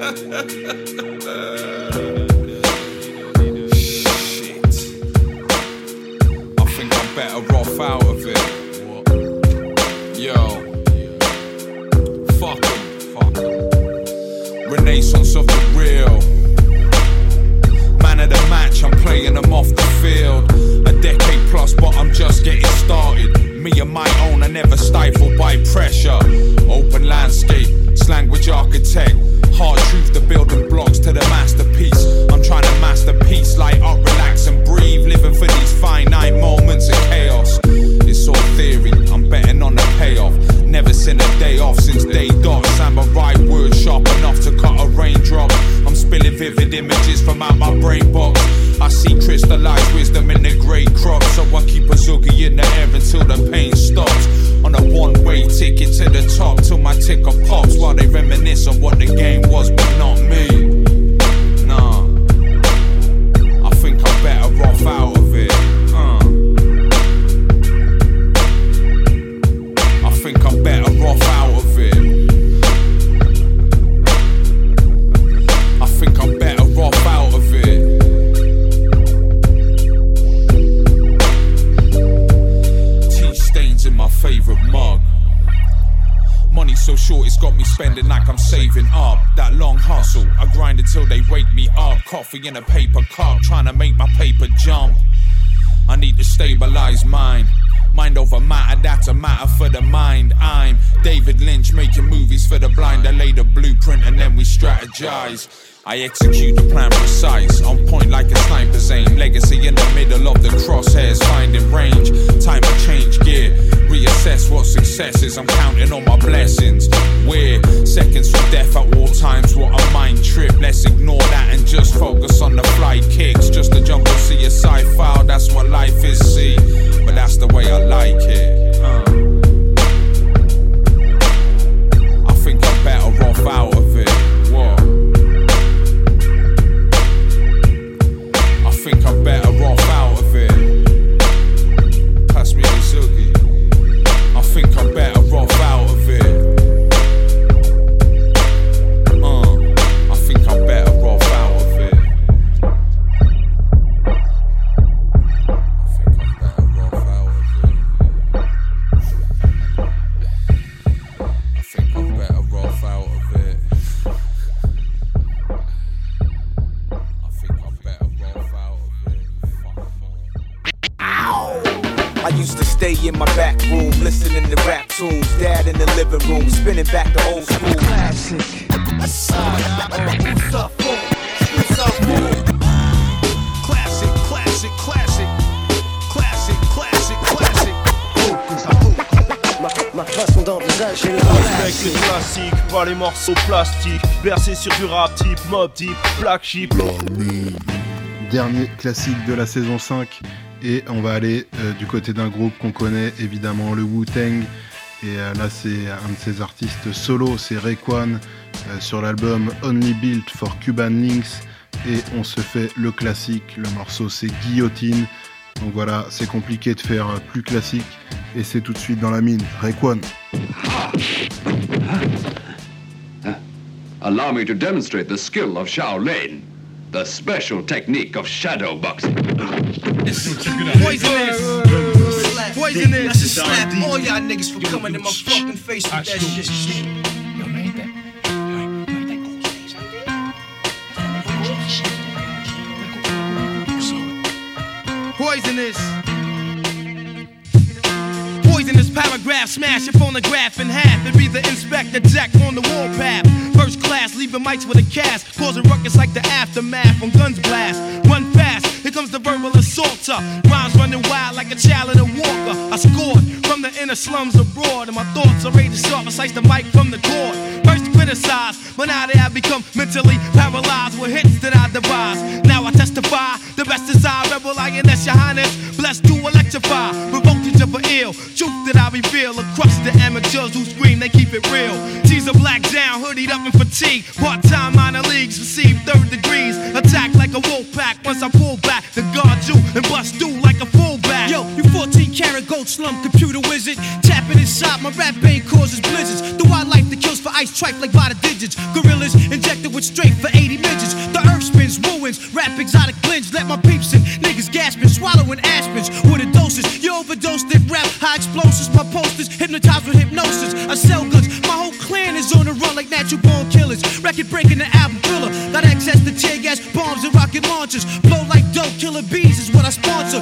*laughs* Shit. I think I'm better off out of it. Match, I'm off the field. A decade plus, but I'm just getting started. Me and my own, I never stifled by pressure. Open landscape, slang language architect. Hard truth, the building blocks to the masterpiece. I'm trying to masterpiece, light up, relax, and breathe. Living for these finite moments of chaos. It's all theory, I'm betting on the payoff. Never seen a day off since day dot. Samurai word sharp enough to cut a raindrop. I'm spilling vivid images from out my brain box. I see crystallized wisdom in the grey crop. So I keep a zoogie in the air until the pain stops. On a one way ticket to the top till my ticker pops. While they reminisce on what the game was, but not me. Short, it's got me spending like I'm saving up. That long hustle, I grind until they wake me up. Coffee in a paper cup, trying to make my paper jump. I need to stabilize mine. Mind over matter, that's a matter for the mind. I'm David Lynch making movies for the blind. I lay the blueprint and then we strategize. I execute the plan precise, on point like a sniper's aim. Legacy in the middle of the crosshairs, finding range. Time to change gear, reassess what success is. I'm counting on my blessings. We're seconds from death at all times. What a mind trip. Let's ignore that and just focus on the flight kicks. Just a jungle CSI file, that's what life is. See, but that's the way I like it. Uh. I think I'm better off out of in my back room, listening to rap tunes. Dad in the living room, spinning back the old school. Classic. Classic, classic, classic. Classic, classic, classic. Ma façon d'envisager le Respecte les classiques, pas les morceaux plastiques. Bercé sur du rap type, mob type, black sheep. Dernier classique de la saison 5. Et on va aller euh, du côté d'un groupe qu'on connaît évidemment, le Wu-Tang. Et euh, là, c'est un de ses artistes solo, c'est Rayquan, euh, sur l'album Only Built for Cuban Links. Et on se fait le classique, le morceau c'est Guillotine. Donc voilà, c'est compliqué de faire plus classique. Et c'est tout de suite dans la mine. Rayquan. Allow me to demonstrate the skill of Shaolin, the special technique of shadow boxing. Poisonous. Poisonous. I should slap all y'all niggas for coming in my fucking face with that shit. Poisonous. Poisonous paragraph, smash your phonograph in half and be the inspector jack on the warpath. First class, leaving mics with a cast, causing ruckus like the aftermath when guns blast. Here comes the verbal assaulter. Rhymes running wild like a child in a walker. I scored from the inner slums abroad, and my thoughts are razor sharp. I slice the mic from the cord. First criticized, but now they have become mentally paralyzed with hits that I devise. Now I testify, the best is I, rebel INS, your highness. Blessed to electrify, revoke each other ill. Truth that I reveal across the amateurs who scream, they keep it real. T's a black down, hoodied up in fatigue. Part time minor leagues, receive third degrees. Attack like a wolf pack once I pull back. The guard you and bust through like a fullback. Yo, you 14 karat gold slum computer wizard. Tapping inside, my rap pain causes blizzards. The wildlife that kills for ice trife like by the digits. Gorillas injected with straight for 80 midgets. The earth spins, ruins, rap exotic blends. Let my peeps in, niggas gasping, swallowing aspens. With a doses, you overdosed it, rap high explosives. My posters hypnotized with hypnosis. I sell clan on like natural born killers. Record breaking the album thriller. Got access to tear gas, bombs, and rocket launchers. Blow like dope, killer bees is what I sponsor.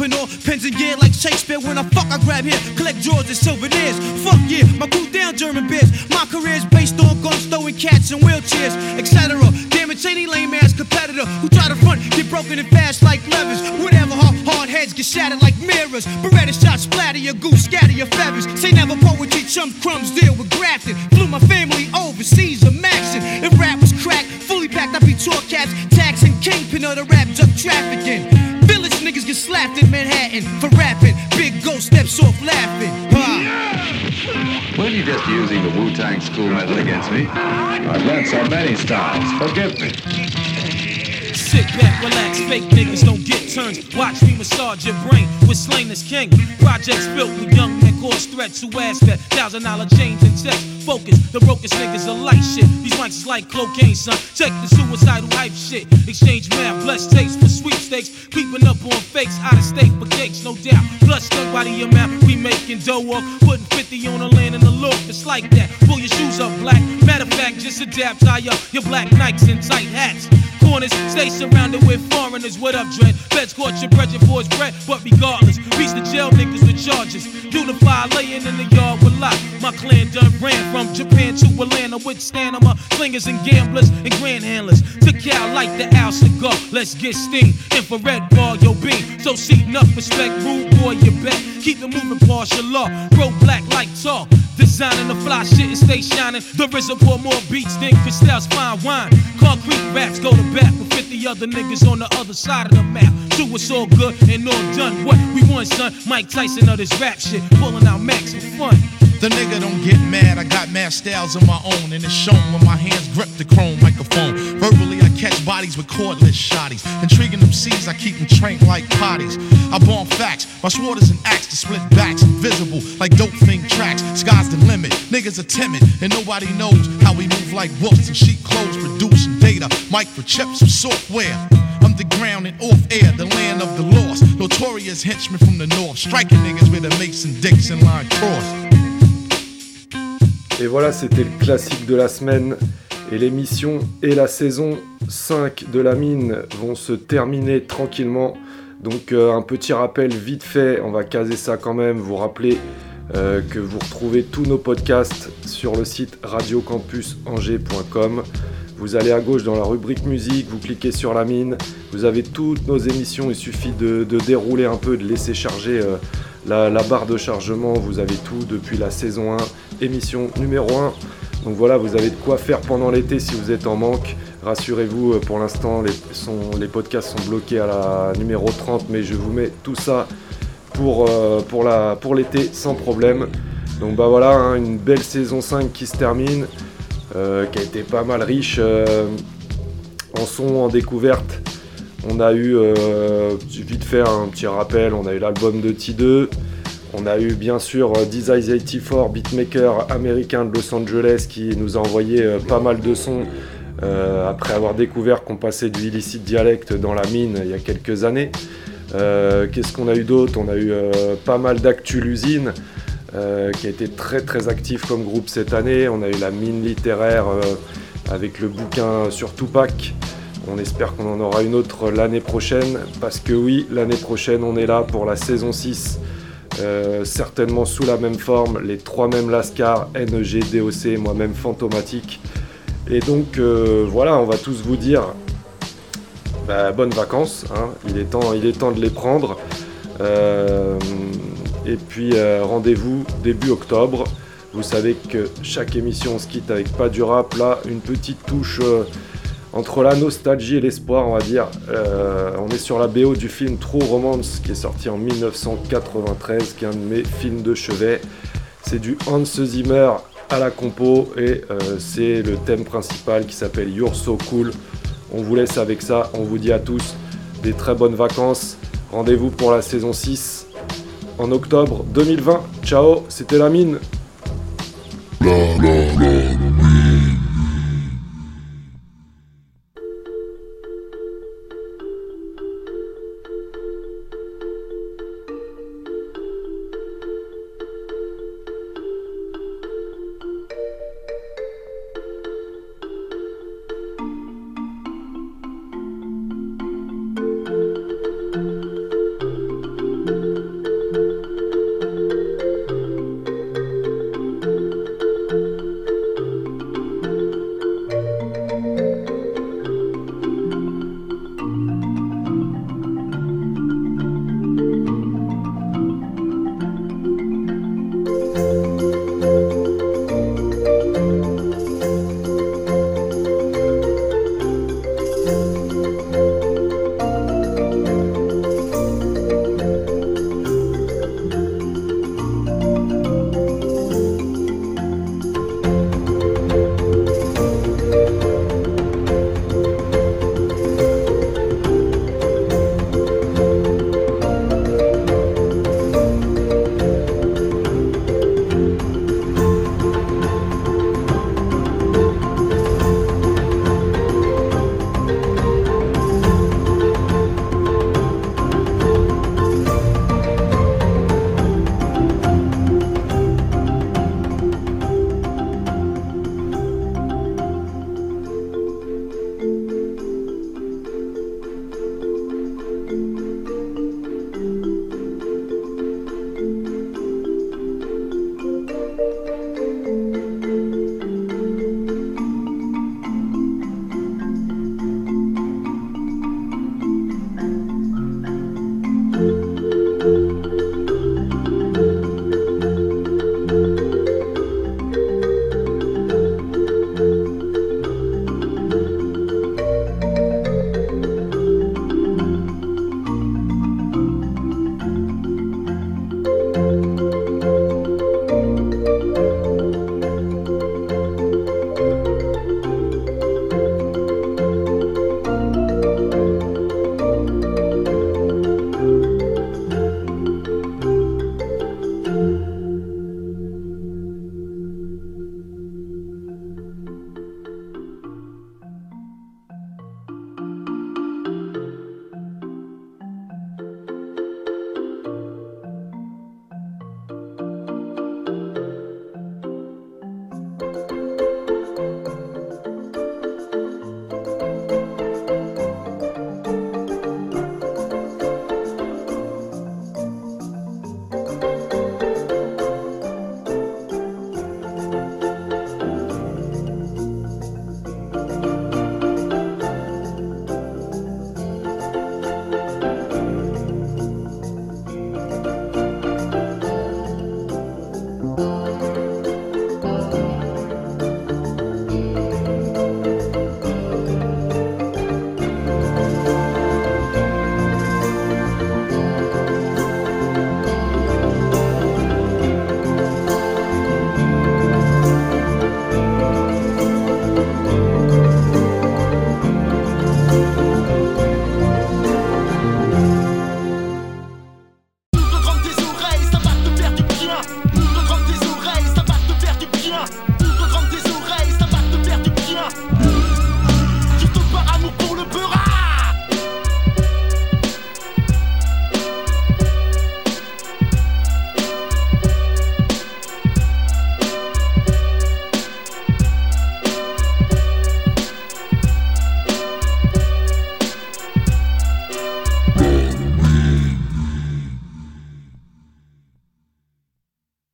Your entrepreneur, pens and gear like Shakespeare. When I fuck, I grab here, collect drawers and souvenirs. Fuck yeah, my crew down German beers. My career's based on guns, throwing cats and wheelchairs, etc. Damage any lame ass competitor who try to front, get broken and fast like levers. Whatever, hard, hard heads get shattered like mirrors. Beretta shots splatter your goose, scatter your feathers. Say never poetry, chum crumbs, deal with grafting. Flew my family overseas, a maxing. If rap was crack, fully packed, I'd be tour cats, taxing kingpin of the rap drug trafficking. Village niggas get slapped in Manhattan for rapping. Big ghost steps off laughing. Ha. Were you just using the Wu-Tang school method against me? I've learned so many styles. Forgive me. Sit back, relax, fake niggas don't get turns. Watch me massage your brain with slain as king. Projects built with young men cause threats who ask that thousand dollar chains and checks. Focus, the brokest niggas are light shit. These mics is like cocaine, son. Check the suicidal hype shit. Exchange math, blessed taste for sweepstakes. Creeping up on fakes, out of state for cakes, no doubt. Plus, nobody amount we making dough up. Putting 50 on the land in the look, it's like that. Pull your shoes up, black. Matter of fact, just adapt, tie up your black Nikes and tight hats. Corners, stay surrounded with foreigners. What up, Dread? Feds caught your bread, your boy's bread. But regardless, reach the jail niggas with charges. Fly laying in the yard My clan done ran from Japan to Atlanta with Stanima, slingers and gamblers and grand handlers. To Cal like the Al cigar. Let's get steam. Infrared ball, yo beam. So seat enough respect, rude boy, you bet. Keep it moving, partial law. Grow black like talk. Designing the fly shit and stay shining. The pour more beats than Cristal's fine wine. Concrete raps go to bat with 50 other niggas on the other side of the map. So it's all good and all done. What we want, son? Mike Tyson of this rap shit. Pulling out max for fun. The nigga don't get mad, I got mad styles of my own, and it's shown when my hands grip the chrome microphone. Verbally, I catch bodies with cordless shotties. Intriguing them seeds, I keep them trained like potties. I bomb facts, my sword is an axe to split backs, invisible like dope thing tracks. Sky's the limit, niggas are timid, and nobody knows how we move like wolves in sheep clothes, producing data, microchips with software. Underground and off air, the land of the lost. Notorious henchmen from the north, striking niggas with a Mason Dixon line cross. Et voilà, c'était le classique de la semaine. Et l'émission et la saison 5 de la mine vont se terminer tranquillement. Donc euh, un petit rappel vite fait, on va caser ça quand même, vous rappeler euh, que vous retrouvez tous nos podcasts sur le site radiocampusangers.com. Vous allez à gauche dans la rubrique musique, vous cliquez sur la mine, vous avez toutes nos émissions, il suffit de, dérouler un peu, de laisser charger euh, la, barre de chargement, vous avez tout depuis la saison 1, émission numéro 1. Donc voilà, vous avez de quoi faire pendant l'été si vous êtes en manque. Rassurez-vous, pour l'instant, les, podcasts sont bloqués à la numéro 30, mais je vous mets tout ça pour, pour, pour l'été sans problème. Donc bah voilà, hein, une belle saison 5 qui se termine, qui a été pas mal riche en son, en découverte. On a eu, vite fait un petit rappel, on a eu l'album de T2, on a eu bien sûr Design 84, beatmaker américain de Los Angeles qui nous a envoyé euh, pas mal de sons euh, après avoir découvert qu'on passait du illicite dialecte dans la mine il y a quelques années. Euh, qu'est-ce qu'on a eu d'autre? On a eu pas mal d'actu l'usine qui a été très très actif comme groupe cette année. On a eu la mine littéraire avec le bouquin sur Tupac. On espère qu'on en aura une autre l'année prochaine parce que oui, l'année prochaine on est là pour la saison 6 euh, certainement sous la même forme, les trois mêmes Lascar, NEG, DOC, moi-même Fantomatique. Et donc euh, voilà, on va tous vous dire bah, bonnes vacances, hein. il, est temps, il est temps de les prendre. Euh, et puis rendez-vous début octobre. Vous savez que chaque émission on se quitte avec pas du rap, là une petite touche entre la nostalgie et l'espoir, on va dire. Euh, on est sur la BO du film True Romance qui est sorti en 1993, qui est un de mes films de chevet. C'est du Hans Zimmer à la compo et euh, c'est le thème principal qui s'appelle You're So Cool. On vous laisse avec ça, on vous dit à tous des très bonnes vacances. Rendez-vous pour la saison 6 en octobre 2020. Ciao, c'était la mine.